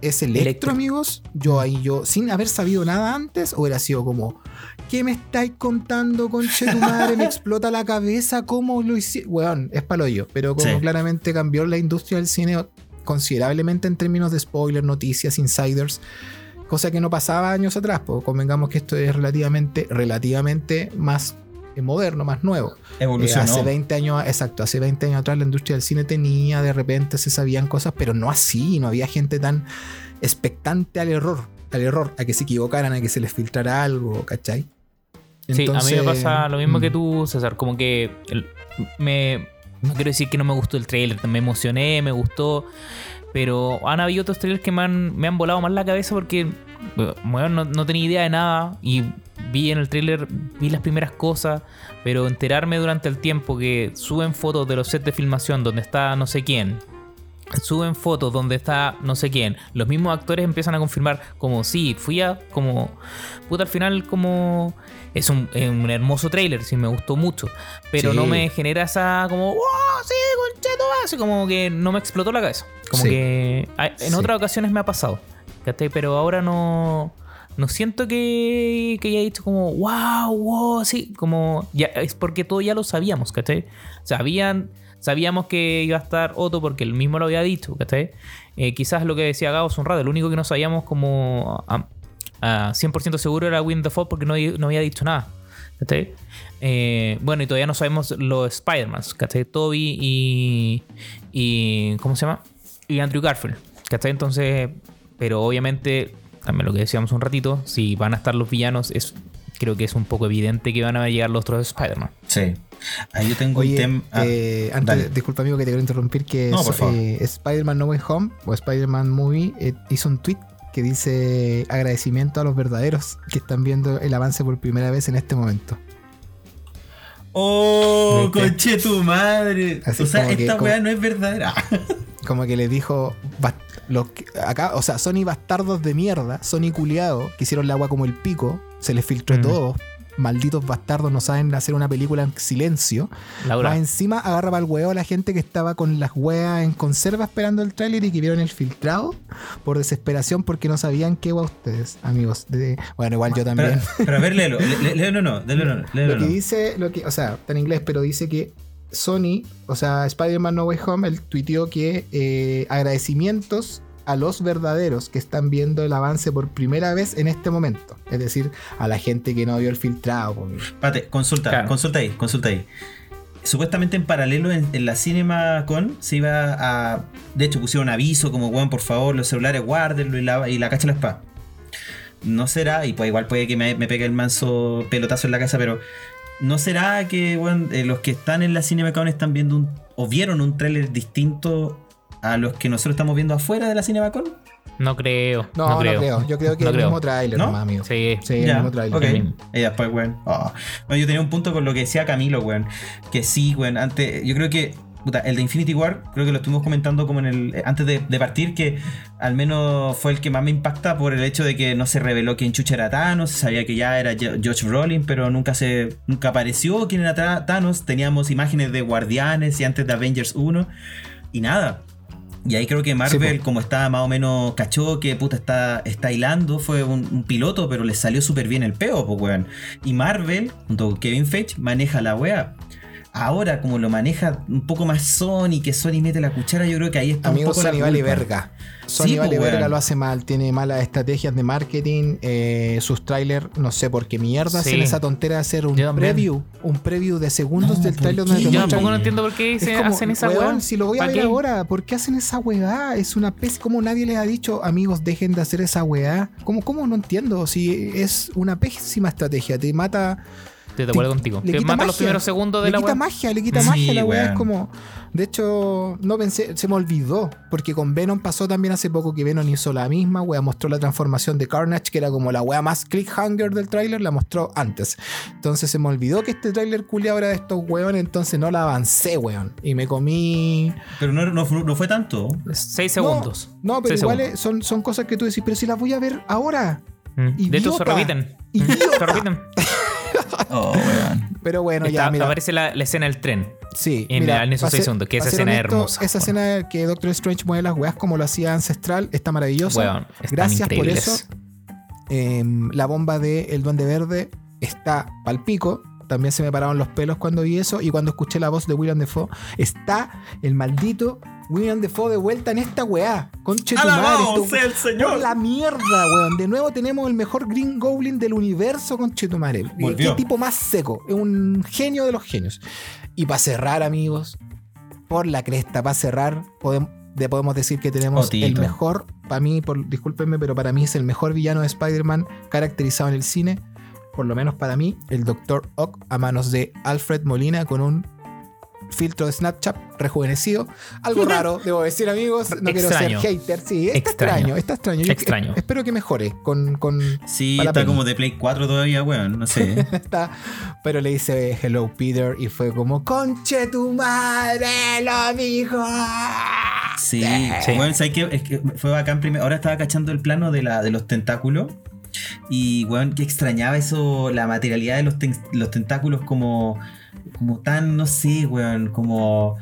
es Electro, Electro. amigos. Yo ahí, yo, sin haber sabido nada antes, hubiera sido como. ¿Qué me estáis contando, conche tu madre? Me explota la cabeza. ¿Cómo lo hiciste? Weón, es palo yo. Pero como Sí. claramente cambió la industria del cine considerablemente en términos de spoilers, noticias, insiders. Cosa que no pasaba años atrás. Pues convengamos que esto es relativamente, relativamente más eh, moderno, más nuevo. Eh, Evolucionó. hace 20 años, exacto, hace 20 años atrás la industria del cine tenía, de repente se sabían cosas, pero no así, no había gente tan expectante al error, al error, a que se equivocaran, a que se les filtrara algo, ¿cachai? Sí, a mí me pasa lo mismo mm, que tú, César. Como que el- me. No quiero decir que no me gustó el trailer, me emocioné, me gustó. Pero han habido otros trailers que me han, me han volado más la cabeza porque bueno, no, no tenía idea de nada. Y vi en el trailer, vi las primeras cosas. Pero enterarme durante el tiempo que suben fotos de los sets de filmación donde está no sé quién. Suben fotos donde está no sé quién. Los mismos actores empiezan a confirmar como sí, fui a como... Puta, al final como... Es un, es un hermoso trailer, sí, me gustó mucho. Pero Sí. no me genera esa como... ¡Wow! Sí, concheto, así como que no me explotó la cabeza. Como Sí. que... ay, En Sí. otras ocasiones me ha pasado. Pero ahora no... No siento que, que haya dicho como, wow, wow, sí, como, ya, es porque todo ya lo sabíamos, ¿cachai? Sabían, sabíamos que iba a estar Otto porque él mismo lo había dicho, ¿cachai? Eh, quizás lo que decía Gabo hace un rato, lo único que no sabíamos como a, a 100% seguro era Win the Fall porque no, no había dicho nada, ¿cachai? Eh, bueno, y todavía no sabemos los Spider-Man, ¿cachai? Toby y, y. ¿Cómo se llama? Y Andrew Garfield, ¿cachai? Entonces, pero obviamente, también lo que decíamos un ratito, si van a estar los villanos, es creo que es un poco evidente que van a llegar los otros Spider-Man. Sí. Ahí yo tengo un Oye, tema. ah, eh, antes, disculpa amigo que te quiero interrumpir, que No, eh, Spider-Man No Way Home o Spider-Man Movie eh, hizo un tweet que dice agradecimiento a los verdaderos que están viendo el avance por primera vez en este momento. ¡Oh, conche tu madre! Así o sea, que- esta como- weá no es verdadera. Como que les dijo, "Bas- los que- acá, o sea, Sony bastardos de mierda, Sony culiado, que hicieron el agua como el pico, se les filtró Mm. todo, malditos bastardos no saben hacer una película en silencio. Laura. Más encima agarra para el huevo a la gente que estaba con las hueas en conserva esperando el tráiler y que vieron el filtrado por desesperación porque no sabían qué hueá ustedes, amigos. De- bueno, igual yo también. pero a ver, léelo. lé- lé- Léelo no, léelo no. léelo Lo que no. dice, lo que, o sea, está en inglés, pero dice que Sony, o sea, Spider-Man No Way Home, él tuiteó que eh, agradecimientos a los verdaderos que están viendo el avance por primera vez en este momento. Es decir, a la gente que no vio el filtrado. Espérate, consulta, Claro. consulta ahí, consulta ahí. Supuestamente en paralelo en, en la CinemaCon se iba a. De hecho, pusieron un aviso como, weón, por favor, los celulares guárdenlo y la, y la cacha la espada. No será, y pues igual puede que me, me pegue el manso pelotazo en la casa, pero ¿no será que weón, eh, los que están en la CinemaCon están viendo un, o vieron un tráiler distinto a los que nosotros estamos viendo afuera de la CinemaCon? No creo. No, no creo. Yo creo que No el creo. mismo tráiler, ¿No? nomás, amigo. Sí. Sí, el Ya, mismo tráiler. ok. El mismo. Y después, weón. oh. Bueno, yo tenía un punto con lo que decía Camilo, weón. Que sí, weón. Antes, yo creo que. puta, el de Infinity War, creo que lo estuvimos comentando como en el. eh, Antes de, de partir, que al menos fue el que más me impacta por el hecho de que no se reveló quién chucha era Thanos. Se sabía que ya era Josh Brolin, pero nunca se. Nunca apareció quién era Thanos. Teníamos imágenes de Guardianes y antes de Avengers 1. Y nada. Y ahí creo que Marvel, como estaba más o menos cachó que puta está, está hilando, fue un, un piloto, pero le salió súper bien el peo, pues weón. Y Marvel, junto con Kevin Feige, maneja la wea. Ahora, como lo maneja un poco más Sony, que Sony mete la cuchara, yo creo que ahí está Amigo, un poco la Sony vale verga. Sony Sí, vale po, verga, lo hace mal. Tiene malas estrategias de marketing. eh, sus trailers, no sé por qué mierda Sí. hacen esa tontera de hacer un Yo también. preview. Un preview de segundos No, del ¿por trailer donde te Yo tampoco no entiendo por qué Es se como, hacen esa weón, weá. si lo voy a ¿Pa' ver qué? ahora, ¿por qué hacen esa weá? Es una pez, como nadie les ha dicho, amigos, dejen de hacer esa weá. ¿Cómo, cómo no entiendo? Si es una pésima estrategia, te mata. Estoy de acuerdo contigo. le Que quita mata los primeros segundos de le la quita magia, le quita Sí, magia la weá. Es como. De hecho, no pensé, se me olvidó. Porque con Venom pasó también hace poco que Venom hizo la misma weá. Mostró la transformación de Carnage, que era como la weá más clickhanger del tráiler, la mostró antes. Entonces se me olvidó que este tráiler culiado era de estos weones, entonces no la avancé, weón. Y me comí. Pero no, no, fue- no fue tanto. Seis segundos. No, no, pero Seis igual segundos. son, son cosas que tú decís, pero si las voy a ver ahora. Mm. De hecho, se repiten. Se repiten. Oh, weón. Pero bueno, ya, mira. aparece la, la escena del tren. Sí, En- mira, en esos seis segundos, que esa escena es honesto, hermosa, Esa bueno. escena que Doctor Strange mueve las weas como lo hacía Ancestral está maravillosa. Weón, Gracias por eso. Em, la bomba de El Duende Verde está palpico. También se me pararon los pelos cuando vi eso. Y cuando escuché la voz de William Defoe, está el maldito William Defoe de vuelta en esta weá. Conche tu madre. ¡Alabado esto- sea el Señor! por la mierda, weón. De nuevo tenemos el mejor Green Goblin del universo, conche tu madre. Volvió. Qué tipo más seco. Es un genio de los genios. Y para cerrar, amigos, por la cresta, para cerrar, podemos, de- podemos decir que tenemos Otito. el mejor, para mí, por, discúlpenme, pero para mí es el mejor villano de Spider-Man caracterizado en el cine. Por lo menos para mí, el Dr. Ock a manos de Alfred Molina con un filtro de Snapchat rejuvenecido. Algo raro, debo decir, amigos. No Extraño. quiero ser hater. Sí, está Extraño. extraño, está extraño. Yo Extraño. espero que mejore con, con Sí, está como de Play 4 todavía, weón. No sé. esta. Pero le dice Hello Peter y fue como Conche tu madre, lo dijo. Sí, Sí. Bueno, ¿sabes qué? Es que fue bacán primero. Ahora estaba cachando el plano de, la, de los tentáculos. Y, weón, que extrañaba eso, la materialidad de los, ten- los tentáculos como, como tan, no sé, weón, como...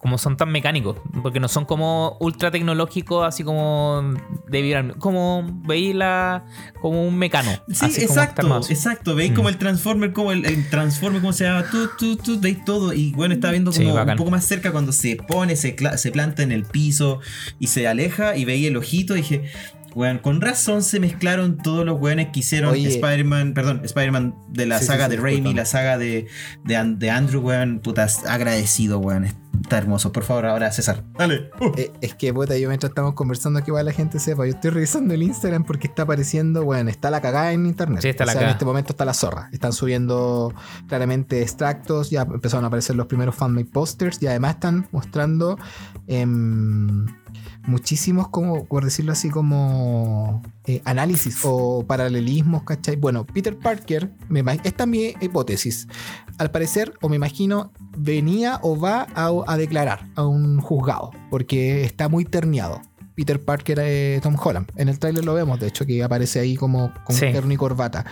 Como son tan mecánicos. Porque no son como ultra tecnológicos, así como de vibrar. Como veis la. como un mecano. Sí, así como exacto, está exacto. Veis Mm. como el Transformer, como el, el Transformer, ¿cómo se llama? Tú, tú, tú, veis todo. Y bueno, estaba viendo Sí, como un poco más cerca cuando se pone, se, se planta en el piso y se aleja y veía el ojito. Y dije, con razón se mezclaron todos los weones que hicieron. Spider-Man, perdón, Spider-Man de la Sí, saga sí, de Raimi, la saga de, de, de Andrew, weón, putas, agradecido, weón. Está hermoso. Por favor, ahora César. Dale. Uh. Eh, es que, puta, yo mientras estamos conversando, que igual la gente sepa, yo estoy revisando el Instagram porque está apareciendo, bueno, está la cagada en internet. Sí, está o la sea, en este momento está la zorra. Están subiendo claramente extractos, ya empezaron a aparecer los primeros fanmade posters y además están mostrando em, muchísimos, como, por decirlo así, como eh, análisis o paralelismos, ¿cachai? Bueno, Peter Parker, me esta es mi hipótesis. Al parecer, o me imagino, venía o va a, a declarar a un juzgado, porque está muy terneado. Peter Parker eh, Tom Holland. En el tráiler lo vemos, de hecho, que aparece ahí como con Sí. terno y corbata.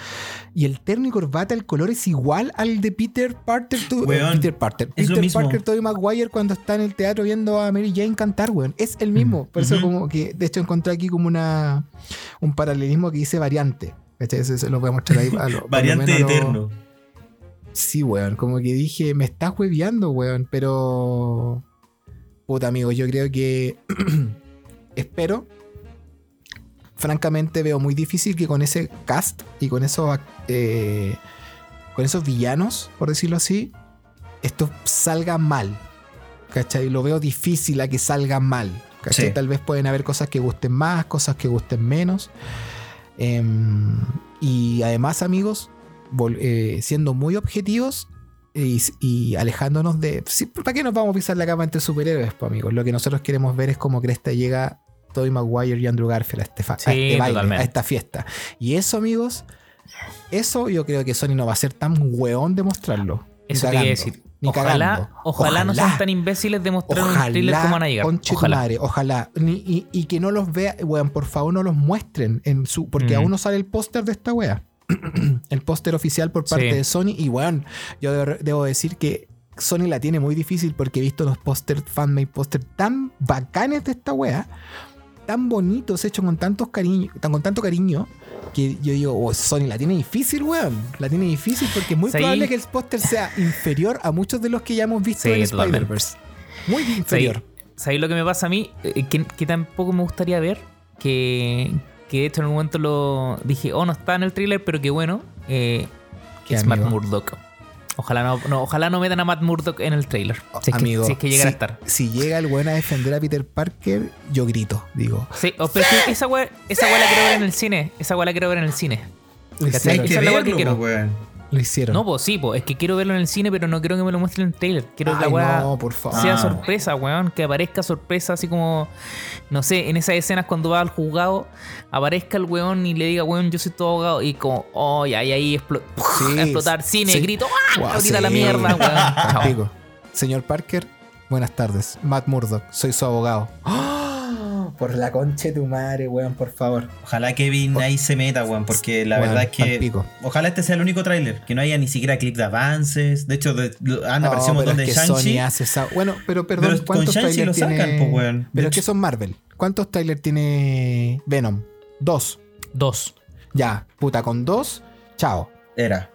Y el terno y corbata, el color es igual al de Peter Parker. to- eh, Peter Parker. Peter. Parker, Tobey Maguire cuando está en el teatro viendo a Mary Jane cantar, weón. Es el mismo. Por eso como que, de hecho, encontré aquí como una un paralelismo que dice variante. Ese se lo voy a mostrar ahí. a lo- Variante menos a lo- eterno. Sí, weón. Como que dije, me estás hueveando, weón. Pero. Puta, amigo, yo creo que. espero. Francamente, veo muy difícil que con ese cast y con esos. eh, con esos villanos, por decirlo así, esto salga mal. ¿Cachai? Lo veo difícil a que salga mal. ¿Cachai? Sí. Tal vez pueden haber cosas que gusten más, cosas que gusten menos. Em, y además, amigos, eh, siendo muy objetivos y, y alejándonos de. ¿Para qué nos vamos a pisar la cama entre superhéroes, pues, amigos? Lo que nosotros queremos ver es cómo Cresta llega Tobey Maguire y Andrew Garfield a este, a este baile, totalmente. a esta fiesta. Y eso, amigos, eso yo creo que Sony no va a ser tan hueón de mostrarlo. Eso a decir. ni Ojalá, ojalá, no sean tan imbéciles de mostrar un thriller como van a llegar. Ojalá. madre, ojalá. Y que no los vea, weón, por favor no los muestren en su. Porque Mm. aún no sale el póster de esta wea. el póster oficial por parte Sí. de Sony. Y weón, yo debo, debo decir que Sony la tiene muy difícil porque he visto los pósters, fanmade póster tan bacanes de esta wea. Tan bonitos, hechos con tantos cariño, tan, con tanto cariño, que yo digo, oh, Sony la tiene difícil, weón. La tiene difícil porque es muy Sí. probable que el póster sea inferior a muchos de los que ya hemos visto Sí, en. Spider-Verse. Muy inferior. ¿Sabéis lo que me pasa a mí? Eh, Que, que tampoco me gustaría ver. Que, que de hecho en un momento lo dije, oh, no está en el thriller, pero qué bueno. Eh, ¿Qué, es Matt? Murdock. Ojalá no, no, ojalá no metan a Matt Murdock en el trailer. Si es, Amigo, que, si es que si, a estar. si llega el buen a defender a Peter Parker, yo grito, digo. Sí, oh, pero es que esa weá la quiero ver en el cine. Esa weá la quiero ver en el cine. Que Esa es la que verlo, quiero. weón. Lo hicieron. No, pues sí, pues es que quiero verlo en el cine, pero no quiero que me lo muestren en el trailer. Quiero que la weá no, por favor. sea sorpresa, weón. Que aparezca sorpresa, así como, no sé, en esas escenas cuando va al juzgado, aparezca el weón y le diga, weón, yo soy tu abogado. Y como, oh, y ahí, ahí explo- Sí, explotar cine, sí. grito, ¡ah! Ahorita sí. la mierda, weón. Señor Parker, buenas tardes. Matt Murdock, soy su abogado. Por la concha de tu madre, weón, por favor. Ojalá Kevin ahí se meta, weón, porque la Weón, verdad es que. pico. Ojalá este sea el único tráiler, que no haya ni siquiera clip de avances. De hecho, de- han aparecido un montón de es Shang-Chi. esa- Bueno, pero perdón, Pero con ¿cuántos Shang-Chi tiene? sacan, po, weón. Pero es que son Marvel. ¿Cuántos trailers tiene Venom? Dos. Dos. Ya, puta, con dos, chao. Era.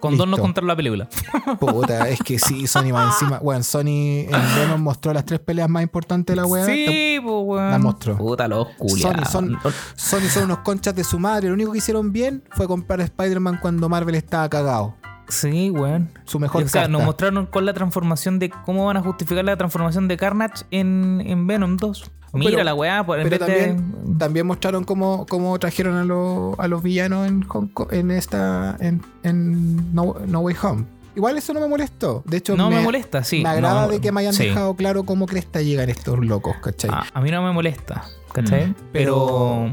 Con dos no Listo. contar la película. Puta, es que sí, Sony más encima. Bueno, Sony en Venom mostró las tres peleas más importantes de la weá. Sí, pues, weón. La mostró. Puta, los culiados. Sony son, Sony son unos conchas de su madre. Lo único que hicieron bien fue comprar a Spider-Man cuando Marvel estaba cagado. Sí, weón. Su mejor o sea, carta. nos mostraron con la transformación de cómo van a justificar la transformación de Carnage en, en Venom 2. Mira Pero- la weá, por en Pero vez de- también, también mostraron cómo, cómo trajeron a, los- a los villanos en, Hong Kong- en esta en, en no, No Way Home. Igual eso no me molestó. De hecho, No me, molesta, sí. me agrada no, de que me hayan sí. dejado claro cómo cresta llegan estos locos, ¿cachai? A, a mí no me molesta, ¿cachai? Mm. Pero,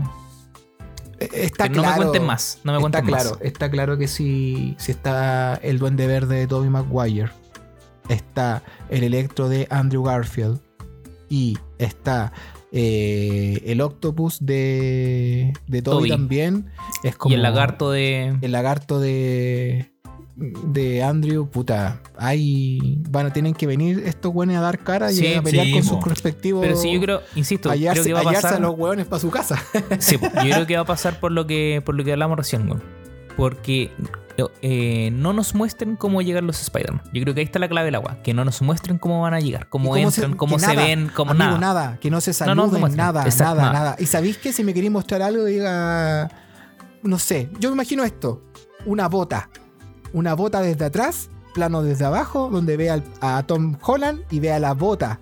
Está pero no me cuenten más. No me está claro, más. está claro que si, si está el Duende Verde de Tobey Maguire, está el Electro de Andrew Garfield y está eh, el Octopus de, de Tobey. también. Es como Y el lagarto de. el lagarto de de Andrew, puta, hay van a tener que venir estos güeyes a dar cara y a pelear sí, con po. sus respectivos Pero sí, yo creo, insisto, creo hallarse, que va a pasar. los hueones para su casa. Sí, yo creo que va a pasar por lo que, por lo que hablamos recién, weón. Porque eh, no nos muestren cómo llegan los Spider-Man. Yo creo que ahí está la clave del agua. Que no nos muestren cómo van a llegar, ¿Y cómo, entran, se- cómo se nada, ven, cómo amigo, nada. que no se No, no, saluden, no nada, Exacto, nada, nada. nada. Y sabéis que si me queréis mostrar algo, diga, no sé, yo me imagino esto, una bota, una bota desde atrás, plano desde abajo, donde vea al- a Tom Holland y vea la bota.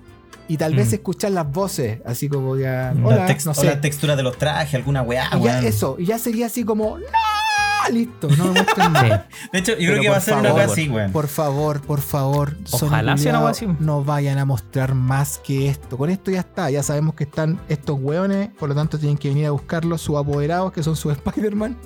Y tal vez Mm. escuchar las voces, así como ya, La, o la textura de los trajes, alguna weá, Y ya weón. eso, y ya sería así como, ¡No! Listo, no me muestren nada. De hecho, yo Pero creo que va a por ser una favor, weá así, weón. Por favor, por favor, Ojalá sea una así. no vayan a mostrar más que esto. Con esto ya está, ya sabemos que están estos hueones, por lo tanto tienen que venir a buscarlos sus apoderados, que son sus Spider-Man.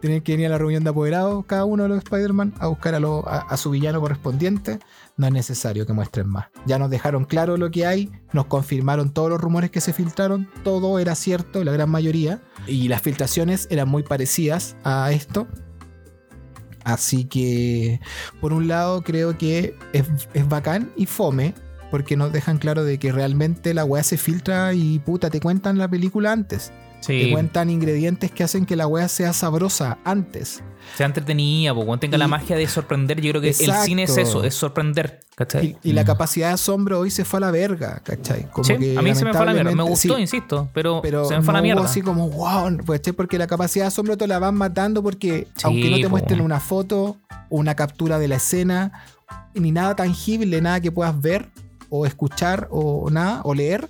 Tienen que venir a la reunión de apoderados, cada uno de los Spider-Man, a buscar a, lo- a- a su villano correspondiente. No es necesario que muestren más. Ya nos dejaron claro lo que hay, nos confirmaron todos los rumores que se filtraron, todo era cierto, la gran mayoría, y las filtraciones eran muy parecidas a esto. Así que, por un lado, creo que es, es bacán y fome, porque nos dejan claro de que realmente la weá se filtra y puta, te cuentan la película antes. Te cuentan ingredientes que hacen que la weá sea sabrosa antes. sea entretenida, po, weón, tenga la magia de sorprender. Yo creo que el Exacto. cine es eso, es sorprender. ¿Cachai? Y, y la capacidad de asombro hoy se fue a la verga, ¿cachai? Como Sí, que a mí se me fue a la mierda. Me gustó, sí, insisto, pero, pero se me fue a no la mierda. hubo así como, wow, pues, porque la capacidad de asombro te la van matando porque aunque no te po. muestren una foto, una captura de la escena, ni nada tangible, nada que puedas ver o escuchar o nada, o leer,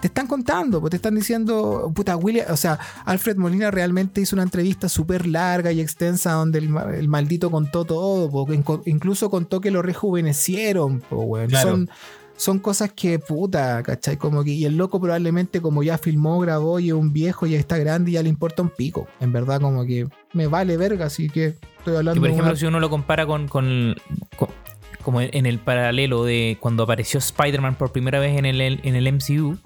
te están contando, pues te están diciendo, puta, William, o sea, Alfred Molina realmente hizo una entrevista súper larga y extensa donde el, el maldito contó todo, po, que inco- incluso contó que lo rejuvenecieron, po. Claro. Son, son cosas que, puta, ¿cachai? Como que, y el loco probablemente como ya filmó, grabó y es un viejo, ya está grande y ya le importa un pico. En verdad, como que me vale verga, así que estoy hablando Que por ejemplo, una- si uno lo compara con, con- con- como en el paralelo de cuando apareció Spider-Man por primera vez en el, en el MCU,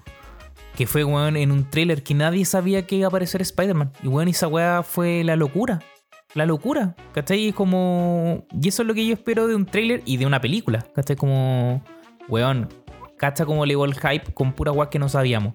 que fue weón, en un tráiler que nadie sabía que iba a aparecer Spider-Man. Y bueno, esa weá fue la locura. La locura, ¿cachai? Es como. Y eso es lo que yo espero de un tráiler y de una película, ¿cachai? Como. Weón. Cacha como le el hype con pura weá que no sabíamos.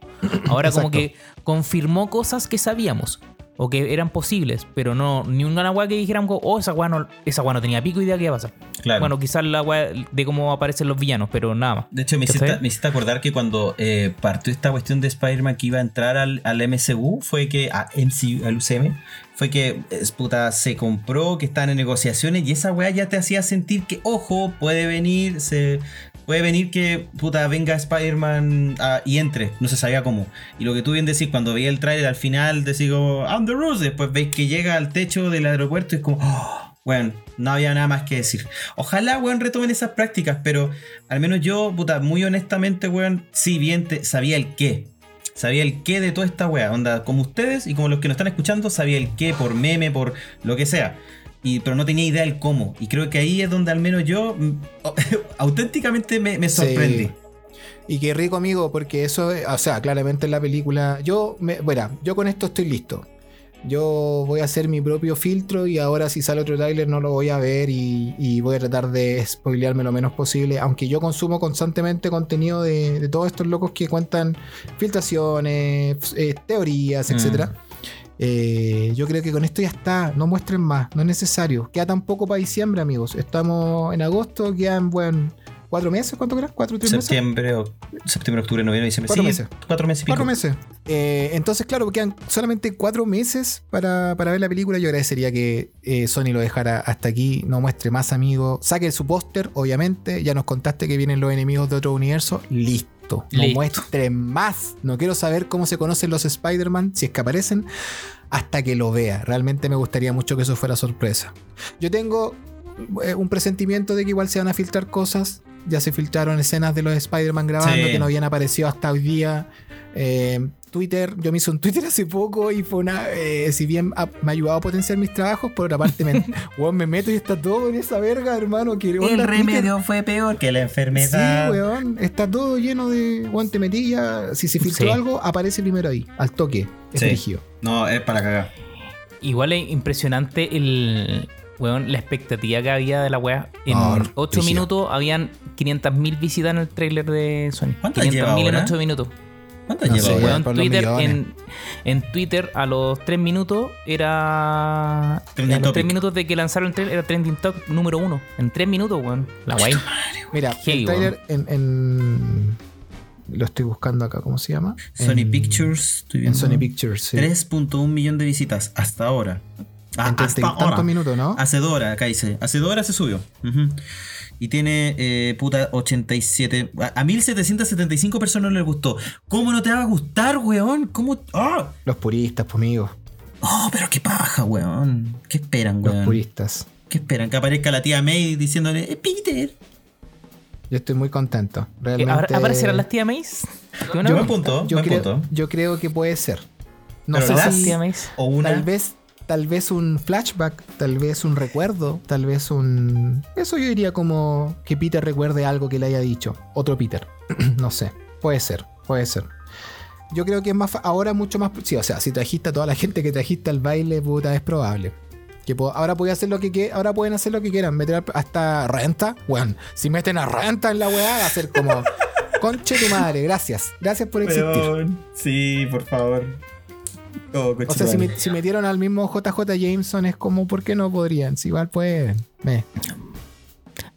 Ahora como que confirmó cosas que sabíamos o que eran posibles, pero no ni una weá que dijéramos, oh, esa weá no, esa weá no tenía pico idea que iba a pasar. Claro. Bueno, quizás la weá de cómo aparecen los villanos, pero nada más. De hecho, me hiciste, me hiciste acordar que cuando eh, partió esta cuestión de Spider-Man que iba a entrar al, al MCU, fue que. A MCU, al UCM, fue que es, puta, se compró, que estaban en negociaciones y esa weá ya te hacía sentir que, ojo, puede venir, se. Puede venir que puta venga Spider-Man ah, y entre, no se sabía cómo. Y lo que tú bien decís, cuando veía el tráiler al final, decís como, I'm the Rose, después veis que llega al techo del aeropuerto y es como, "Oh, bueno, no había nada más que decir. Ojalá, weón, retomen esas prácticas, pero al menos yo, puta, muy honestamente, weón, sí, bien, sabía el qué. Sabía el qué de toda esta weá. Onda, como ustedes y como los que nos están escuchando, sabía el qué por meme, por lo que sea. Y, pero no tenía idea del cómo. Y creo que ahí es donde al menos yo mm, auténticamente me, me sorprendí. Sí. Y qué rico, amigo, porque eso, eh, o sea, claramente en la película. Yo, me, bueno, yo con esto estoy listo. Yo voy a hacer mi propio filtro y ahora si sale otro trailer no lo voy a ver y, y voy a tratar de spoilearme lo menos posible. Aunque yo consumo constantemente contenido de, de todos estos locos que cuentan filtraciones, eh, teorías, Mm. etcétera. Eh, yo creo que con esto ya está. No muestren más, no es necesario. Queda tan poco para diciembre, amigos. Estamos en agosto, quedan, bueno, cuatro meses. ¿Cuánto crees? ¿Cuatro, tres meses? Septiembre, o- septiembre, octubre, noviembre, diciembre. Cuatro Sí, meses. Cuatro meses y pico. Cuatro meses. Eh, entonces, claro, quedan solamente cuatro meses para, para ver la película. Yo agradecería que eh, Sony lo dejara hasta aquí, no muestre más amigos. Saque su póster, obviamente. Ya nos contaste que vienen los enemigos de otro universo. Listo. No Listo. muestre más. No quiero saber cómo se conocen los Spider-Man, si es que aparecen, hasta que lo vea. Realmente me gustaría mucho que eso fuera sorpresa. Yo tengo eh, un presentimiento de que igual se van a filtrar cosas. Ya se filtraron escenas de los Spider-Man grabando Sí. que no habían aparecido hasta hoy día. Eh, Twitter, yo me hice un Twitter hace poco y fue una. eh, si bien ha- me ha ayudado a potenciar mis trabajos, por otra parte me, weón, me meto y está todo en esa verga, hermano. Que onda Twitter. fue peor que la Sí, enfermedad. weón, está todo lleno de guante metilla. Si se filtró Sí. algo, aparece primero ahí, al toque. Es Sí. no, es para cagar. Igual es impresionante el. Weón, la expectativa que había de la weá. En No, 8 brígido. minutos habían 500.000 visitas en el trailer de Sony. ¿Cuántas lleva 500.000 en ahora? 8 minutos. ¿Cuántas No lleva sé? Weón, Twitter, en, en Twitter a los 3 minutos era. Trending a los 3 topic. minutos de que lanzaron el trailer era trending top número 1. En 3 minutos, weón. La guay. Mira, Heavy, el trailer en, en- Lo estoy buscando acá, ¿cómo se llama? Sony En- Pictures, estoy En viendo. Sony Pictures, sí. 3.1 millón de visitas hasta ahora. Ah, hasta ahora. minutos, ¿no? Hace dos horas, acá dice. Hace dos horas se subió. Ujú. Y tiene, eh, puta, 87. A, a 1775 personas les gustó. ¿Cómo no te va a gustar, weón? ¿Cómo? ¡Ah! Los puristas, pues, amigos. Oh, pero qué paja, weón. ¿Qué esperan, Los weón? puristas. ¿Qué esperan? Que aparezca la tía May diciéndole, "Eh, Peter. Yo estoy muy contento. Realmente. ¿apar- ¿Aparecerán las tía Mays? Yo buen punto, yo buen creo, punto. yo creo que puede ser. No Pero sé las- si. O una. Tal vez. Tal vez un flashback, tal vez un recuerdo, tal vez un... Eso yo diría como que Peter recuerde algo que le haya dicho. Otro Peter. no sé. Puede ser, puede ser. Yo creo que es más ahora mucho más... Sí, o sea, si trajiste a toda la gente que trajiste al baile, puta, es probable. Que ahora pueden hacer lo que ahora pueden hacer lo que quieran, meter hasta renta. Bueno, si meten a renta en la weá, va a ser como... Conche tu madre, gracias. Gracias por existir. Sí, por favor. Oh, O sea, si, me- si metieron al mismo JJ Jameson, es como, ¿por qué no podrían? Si igual pueden. Me.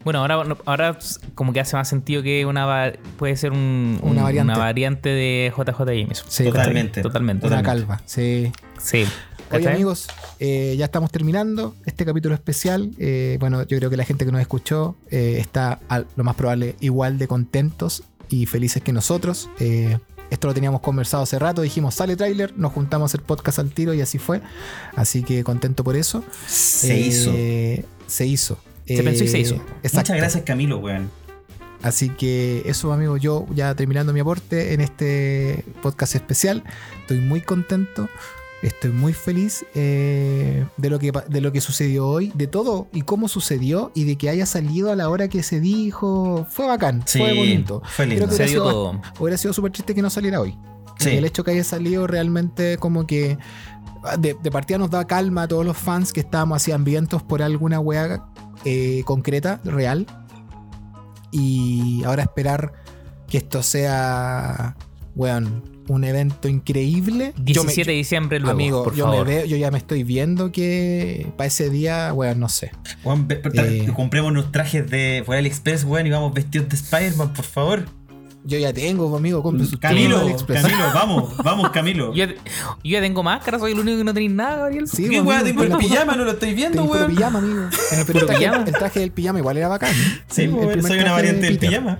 Bueno, ahora, ahora como que hace más sentido que una puede ser un- un- Una variante. variante de JJ Jameson. Sí, Totalmente. Totalmente. Una calva, sí. Sí. Oye amigos, eh, ya estamos terminando este capítulo especial. Eh, bueno, yo creo que la gente que nos escuchó eh, está al- lo más probable igual de contentos y felices que nosotros. Eh, esto lo teníamos conversado hace rato, dijimos sale tráiler, nos juntamos a hacer podcast al tiro y así fue. Así que contento por eso. Se Eh, hizo. Se hizo. Se pensó y se hizo. Muchas exacto. gracias, Camilo, weón. Así que eso, amigos, yo ya terminando mi aporte en este podcast especial, estoy muy contento, estoy muy feliz eh, de, lo que, de lo que sucedió hoy, de todo y cómo sucedió y de que haya salido a la hora que se dijo. Fue bacán, Sí, fue bonito. fue lindo. Creo que Se hubiera sido, todo. hubiera sido súper triste que no saliera hoy. Sí. El hecho que haya salido realmente como que de, de partida nos da calma a todos los fans que estábamos así hambrientos por alguna weá eh, concreta, real. Y ahora esperar que esto sea, weón, un evento increíble. Yo me- 17 de diciembre luego, amigo, por yo me veo, yo ya me estoy viendo que para ese día, weón, no sé. Weón, Eh. compremos unos trajes de por AliExpress, weón, y vamos vestidos de Spider-Man, por favor. Yo ya tengo, amigo, compre sus Camilo. Camilo, vamos, vamos, Camilo. Yo, yo ya tengo máscara, soy el único que no tenéis nada, Gabriel. Sí, ¿Qué amigo, weón? Tengo el pijama, no lo estoy viendo, weón. pijama, amigo. Pero el, traje, pijama. el traje del pijama igual era bacán. Sí, El- el primer soy una variante de del pijama.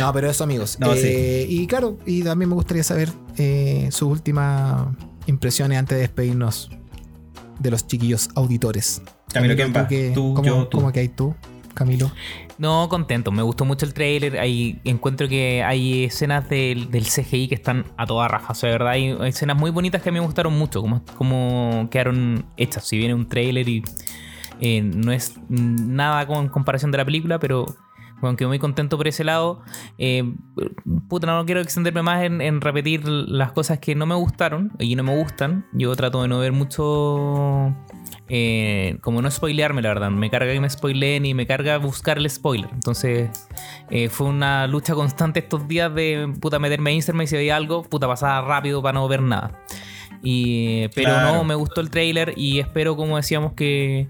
No, pero eso, amigos. No, Eh, Y claro, y también me gustaría saber eh, sus últimas impresiones antes de despedirnos de los chiquillos auditores. Camilo, Camilo, qué- Tú, ¿cómo, yo, tú. ¿Cómo que hay tú, Camilo? No, contento. Me gustó mucho el trailer. Ahí encuentro que hay escenas del, del CGI que están a toda raja. O sea, de verdad, hay escenas muy bonitas que a mí me gustaron mucho. Como, como quedaron hechas. Si viene un trailer y eh, no es nada con comparación de la película, pero bueno, quedo muy contento por ese lado. Eh, puta, no quiero extenderme más en, en repetir las cosas que no me gustaron y no me gustan. Yo trato de no ver mucho. eh, como no spoilearme, la verdad. Me carga que me spoileen y me carga buscar el spoiler. Entonces, eh, fue una lucha constante estos días de puta meterme a Instagram y si veía algo, puta pasaba rápido para no ver nada. Y, pero Claro. no, me gustó el trailer y espero, como decíamos, que,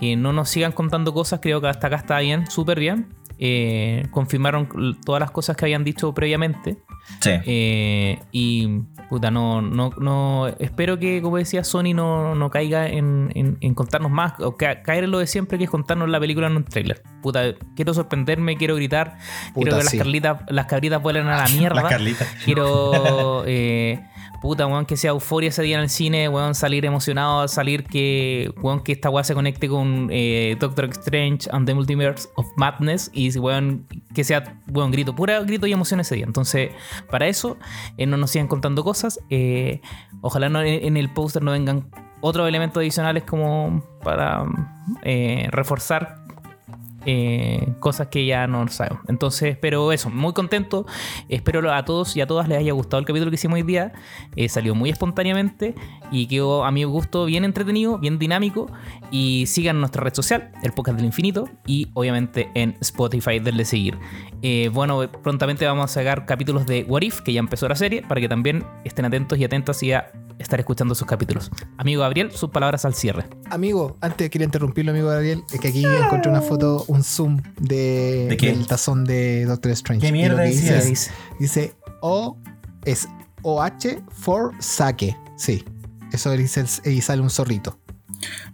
que no nos sigan contando cosas. Creo que hasta acá está bien, súper bien. Eh, confirmaron todas las cosas que habían dicho previamente. Sí. Eh, y puta, no, no, no. Espero que, como decía Sony, no, no caiga en, en- en contarnos más. O ca- caer en lo de siempre, que es contarnos la película en un trailer. Puta, quiero sorprenderme, quiero gritar. Puta, quiero que sí. las, carlitas, las cabritas vuelen a la mierda. Las Carlitas. Quiero, eh, puta, weón, que sea euforia ese día en el cine, weón, salir emocionado, salir que, weón, que esta weá se conecte con eh, Doctor Strange and the Multiverse of Madness y, weón, que sea, weón, grito, pura grito y emoción ese día. Entonces, para eso, eh, no nos sigan contando cosas. eh, ojalá no, en, en el póster no vengan otros elementos adicionales como para reforzar eh, cosas que ya no sabemos. Entonces, pero eso, muy contento. Espero a todos y a todas les haya gustado el capítulo que hicimos hoy día. Eh, salió muy espontáneamente y quedó a mi gusto bien entretenido, bien dinámico. Y sigan nuestra red social, el podcast del infinito, y obviamente en Spotify, denle seguir. Eh, bueno, prontamente vamos a sacar capítulos de What If, que ya empezó la serie, para que también estén atentos y atentas y a estar escuchando sus capítulos. Amigo Gabriel, sus palabras al cierre. Amigo, antes quería interrumpirlo, amigo Gabriel, es que aquí encontré una foto, zoom de, ¿De del tazón de Doctor Strange. ¿Qué mierda dice, Dice, dice O es OH for sake. Sí. Eso dice y sale un zorrito.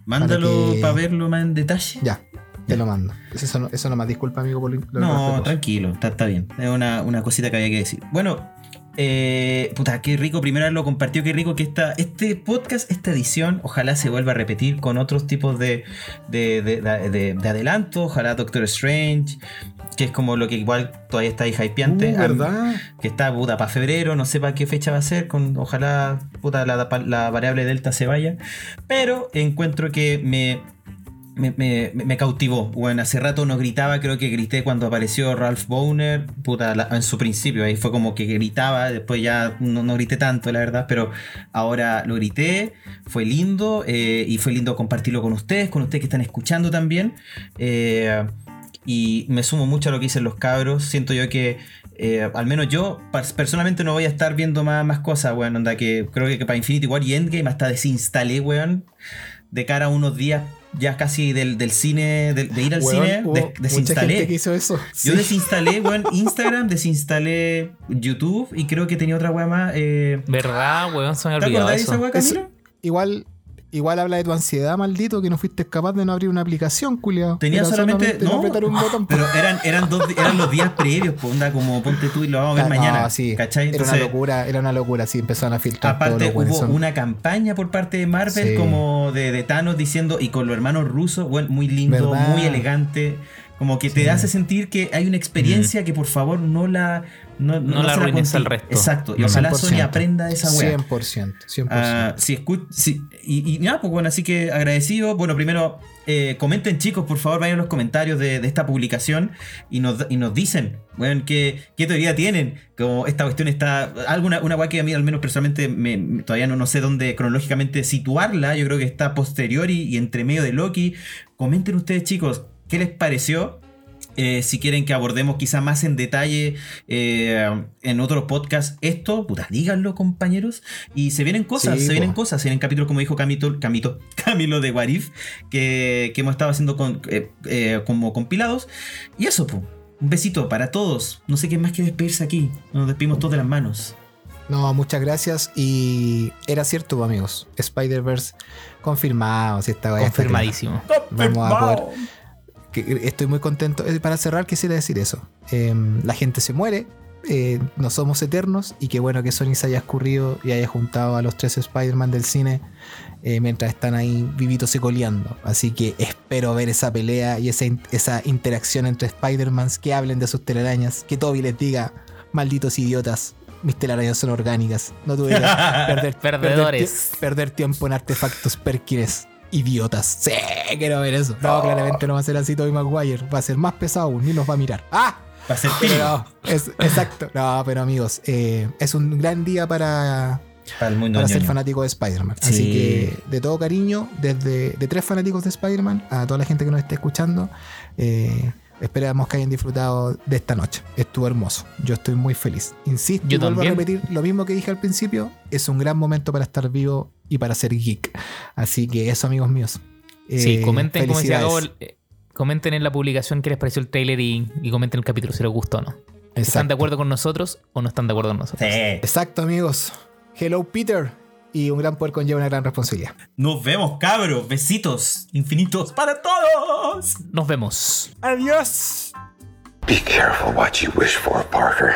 Mándalo Para verlo más en detalle. Ya, te lo mando. Eso eso no más, disculpa, amigo, por lo No, tranquilo, está, está bien. Es una, una cosita que había que decir. Bueno, eh, puta, qué rico, primero lo compartió, qué rico que esta, este podcast, esta edición, ojalá se vuelva a repetir con otros tipos de, de, de, de- de adelanto, ojalá Doctor Strange, que es como lo que igual todavía está ahí hypeante. Uh, ¿Verdad? que está puta para febrero, no sé para qué fecha va a ser, con, ojalá puta, la, la variable delta se vaya, pero encuentro que me, me, me- me cautivó. Bueno, hace rato no gritaba, creo que grité cuando apareció Ralph Bowner, puta, en su principio, ahí fue como que gritaba, después ya no, no grité tanto, la verdad, pero ahora lo grité, fue lindo eh, y fue lindo compartirlo con ustedes, con ustedes que están escuchando también. Eh, y me sumo mucho a lo que dicen los cabros. Siento yo que, eh, al menos yo, personalmente no voy a estar viendo más, más cosas, weón. Onda que creo que, para Infinity War y Endgame hasta desinstalé, weón. De cara a unos días ya casi del, del cine, de, de ir al Weón, cine, hubo des- mucha desinstalé. gente que hizo eso. Yo Sí. desinstalé, weón, Instagram, desinstalé YouTube y creo que tenía otra weá más. Eh, ¿Verdad, weón? Se me ¿Te olvidó acordás de eso. esa weá, Camilo? Igual, igual habla de tu ansiedad, maldito, que no fuiste capaz de no abrir una aplicación, culiao. Tenía Era solamente. No, apretar un botón. pero eran, eran, dos, eran los días previos, pues, onda, como ponte tú y lo vamos a ver Ah, no, mañana. sí. ¿Cachai? Era una locura, era una locura, sí, empezaron a filtrar Aparte hubo una campaña por parte de Marvel Sí. como de, de Thanos diciendo y con los hermanos rusos, bueno, muy lindo, ¿Verdad? muy elegante, como que te Sí. hace sentir que hay una experiencia que por favor no la no, No la se arruines al resto. Exacto, y ojalá 100%. Sony aprenda de esa wea. 100%, 100%. Ah, escu- sí, y, y nada, pues bueno, así que agradecido. Bueno, primero, eh, comenten chicos, por favor, vayan a los comentarios de, de esta publicación y nos, y nos dicen, bueno, qué, qué teoría tienen. Como esta cuestión está, alguna una weá que a mí al menos personalmente me, me- todavía no, no sé dónde cronológicamente situarla. Yo creo que está posterior y, y entre medio de Loki. Comenten ustedes chicos, ¿qué les pareció? Eh, si quieren que abordemos quizá más en detalle eh, en otro podcast esto, puta, díganlo compañeros. Y se vienen cosas, Sí, se vienen po. cosas, se vienen capítulos como dijo Camito, Camito, Camilo de Warif, que, que hemos estado haciendo con, eh, eh, como compilados. Y eso, pues, un besito para todos. No sé quién más quiere despedirse aquí. Nos despedimos todos de las manos. No, muchas gracias. Y era cierto, amigos. Spider-Verse confirmado. Si esta weá está clara. Confirmadísimo. Vamos a poder. Que- estoy muy contento. Eh, Para cerrar, quisiera decir eso. Eh, la gente se muere. eh, no somos eternos. Y qué bueno que Sony se haya escurrido y haya juntado a los tres Spider-Man del cine. eh, mientras están ahí vivitos y coleando. Así que espero ver esa pelea y esa, in- esa interacción entre Spider-Mans. Que hablen de sus telarañas. Que Toby les diga, malditos idiotas. Mis telarañas son orgánicas. No tuve que perder, Perdedores. Perder, ti- perder tiempo en artefactos Perkins. Idiotas. Sí, quiero ver eso. No, claramente no va a ser así Tobey Maguire. Va a ser más pesado aún. Ni los va a mirar. ¡Ah! Va a ser Pero es, exacto. No, pero amigos, eh, es un gran día para, para el mundo para ser fanático de Spider-Man. Sí. Así que, de todo cariño, desde de tres fanáticos de Spider-Man a toda la gente que nos esté escuchando, eh, esperamos que hayan disfrutado de esta noche. Estuvo hermoso. Yo estoy muy feliz. Insisto, Yo vuelvo también. a repetir lo mismo que dije al principio. Es un gran momento para estar vivo y para ser geek. Así que eso, amigos míos. Sí, Eh, comenten como decía eh, comenten en la publicación qué les pareció el trailer y, y comenten el capítulo si les gustó o no. ¿Están de acuerdo con nosotros o no están de acuerdo con nosotros? Sí. Exacto, amigos. Hello, Peter. Y un gran poder conlleva una gran responsabilidad. Nos vemos, cabros. Besitos infinitos para todos. Nos vemos. Adiós. Be careful what you wish for, Parker.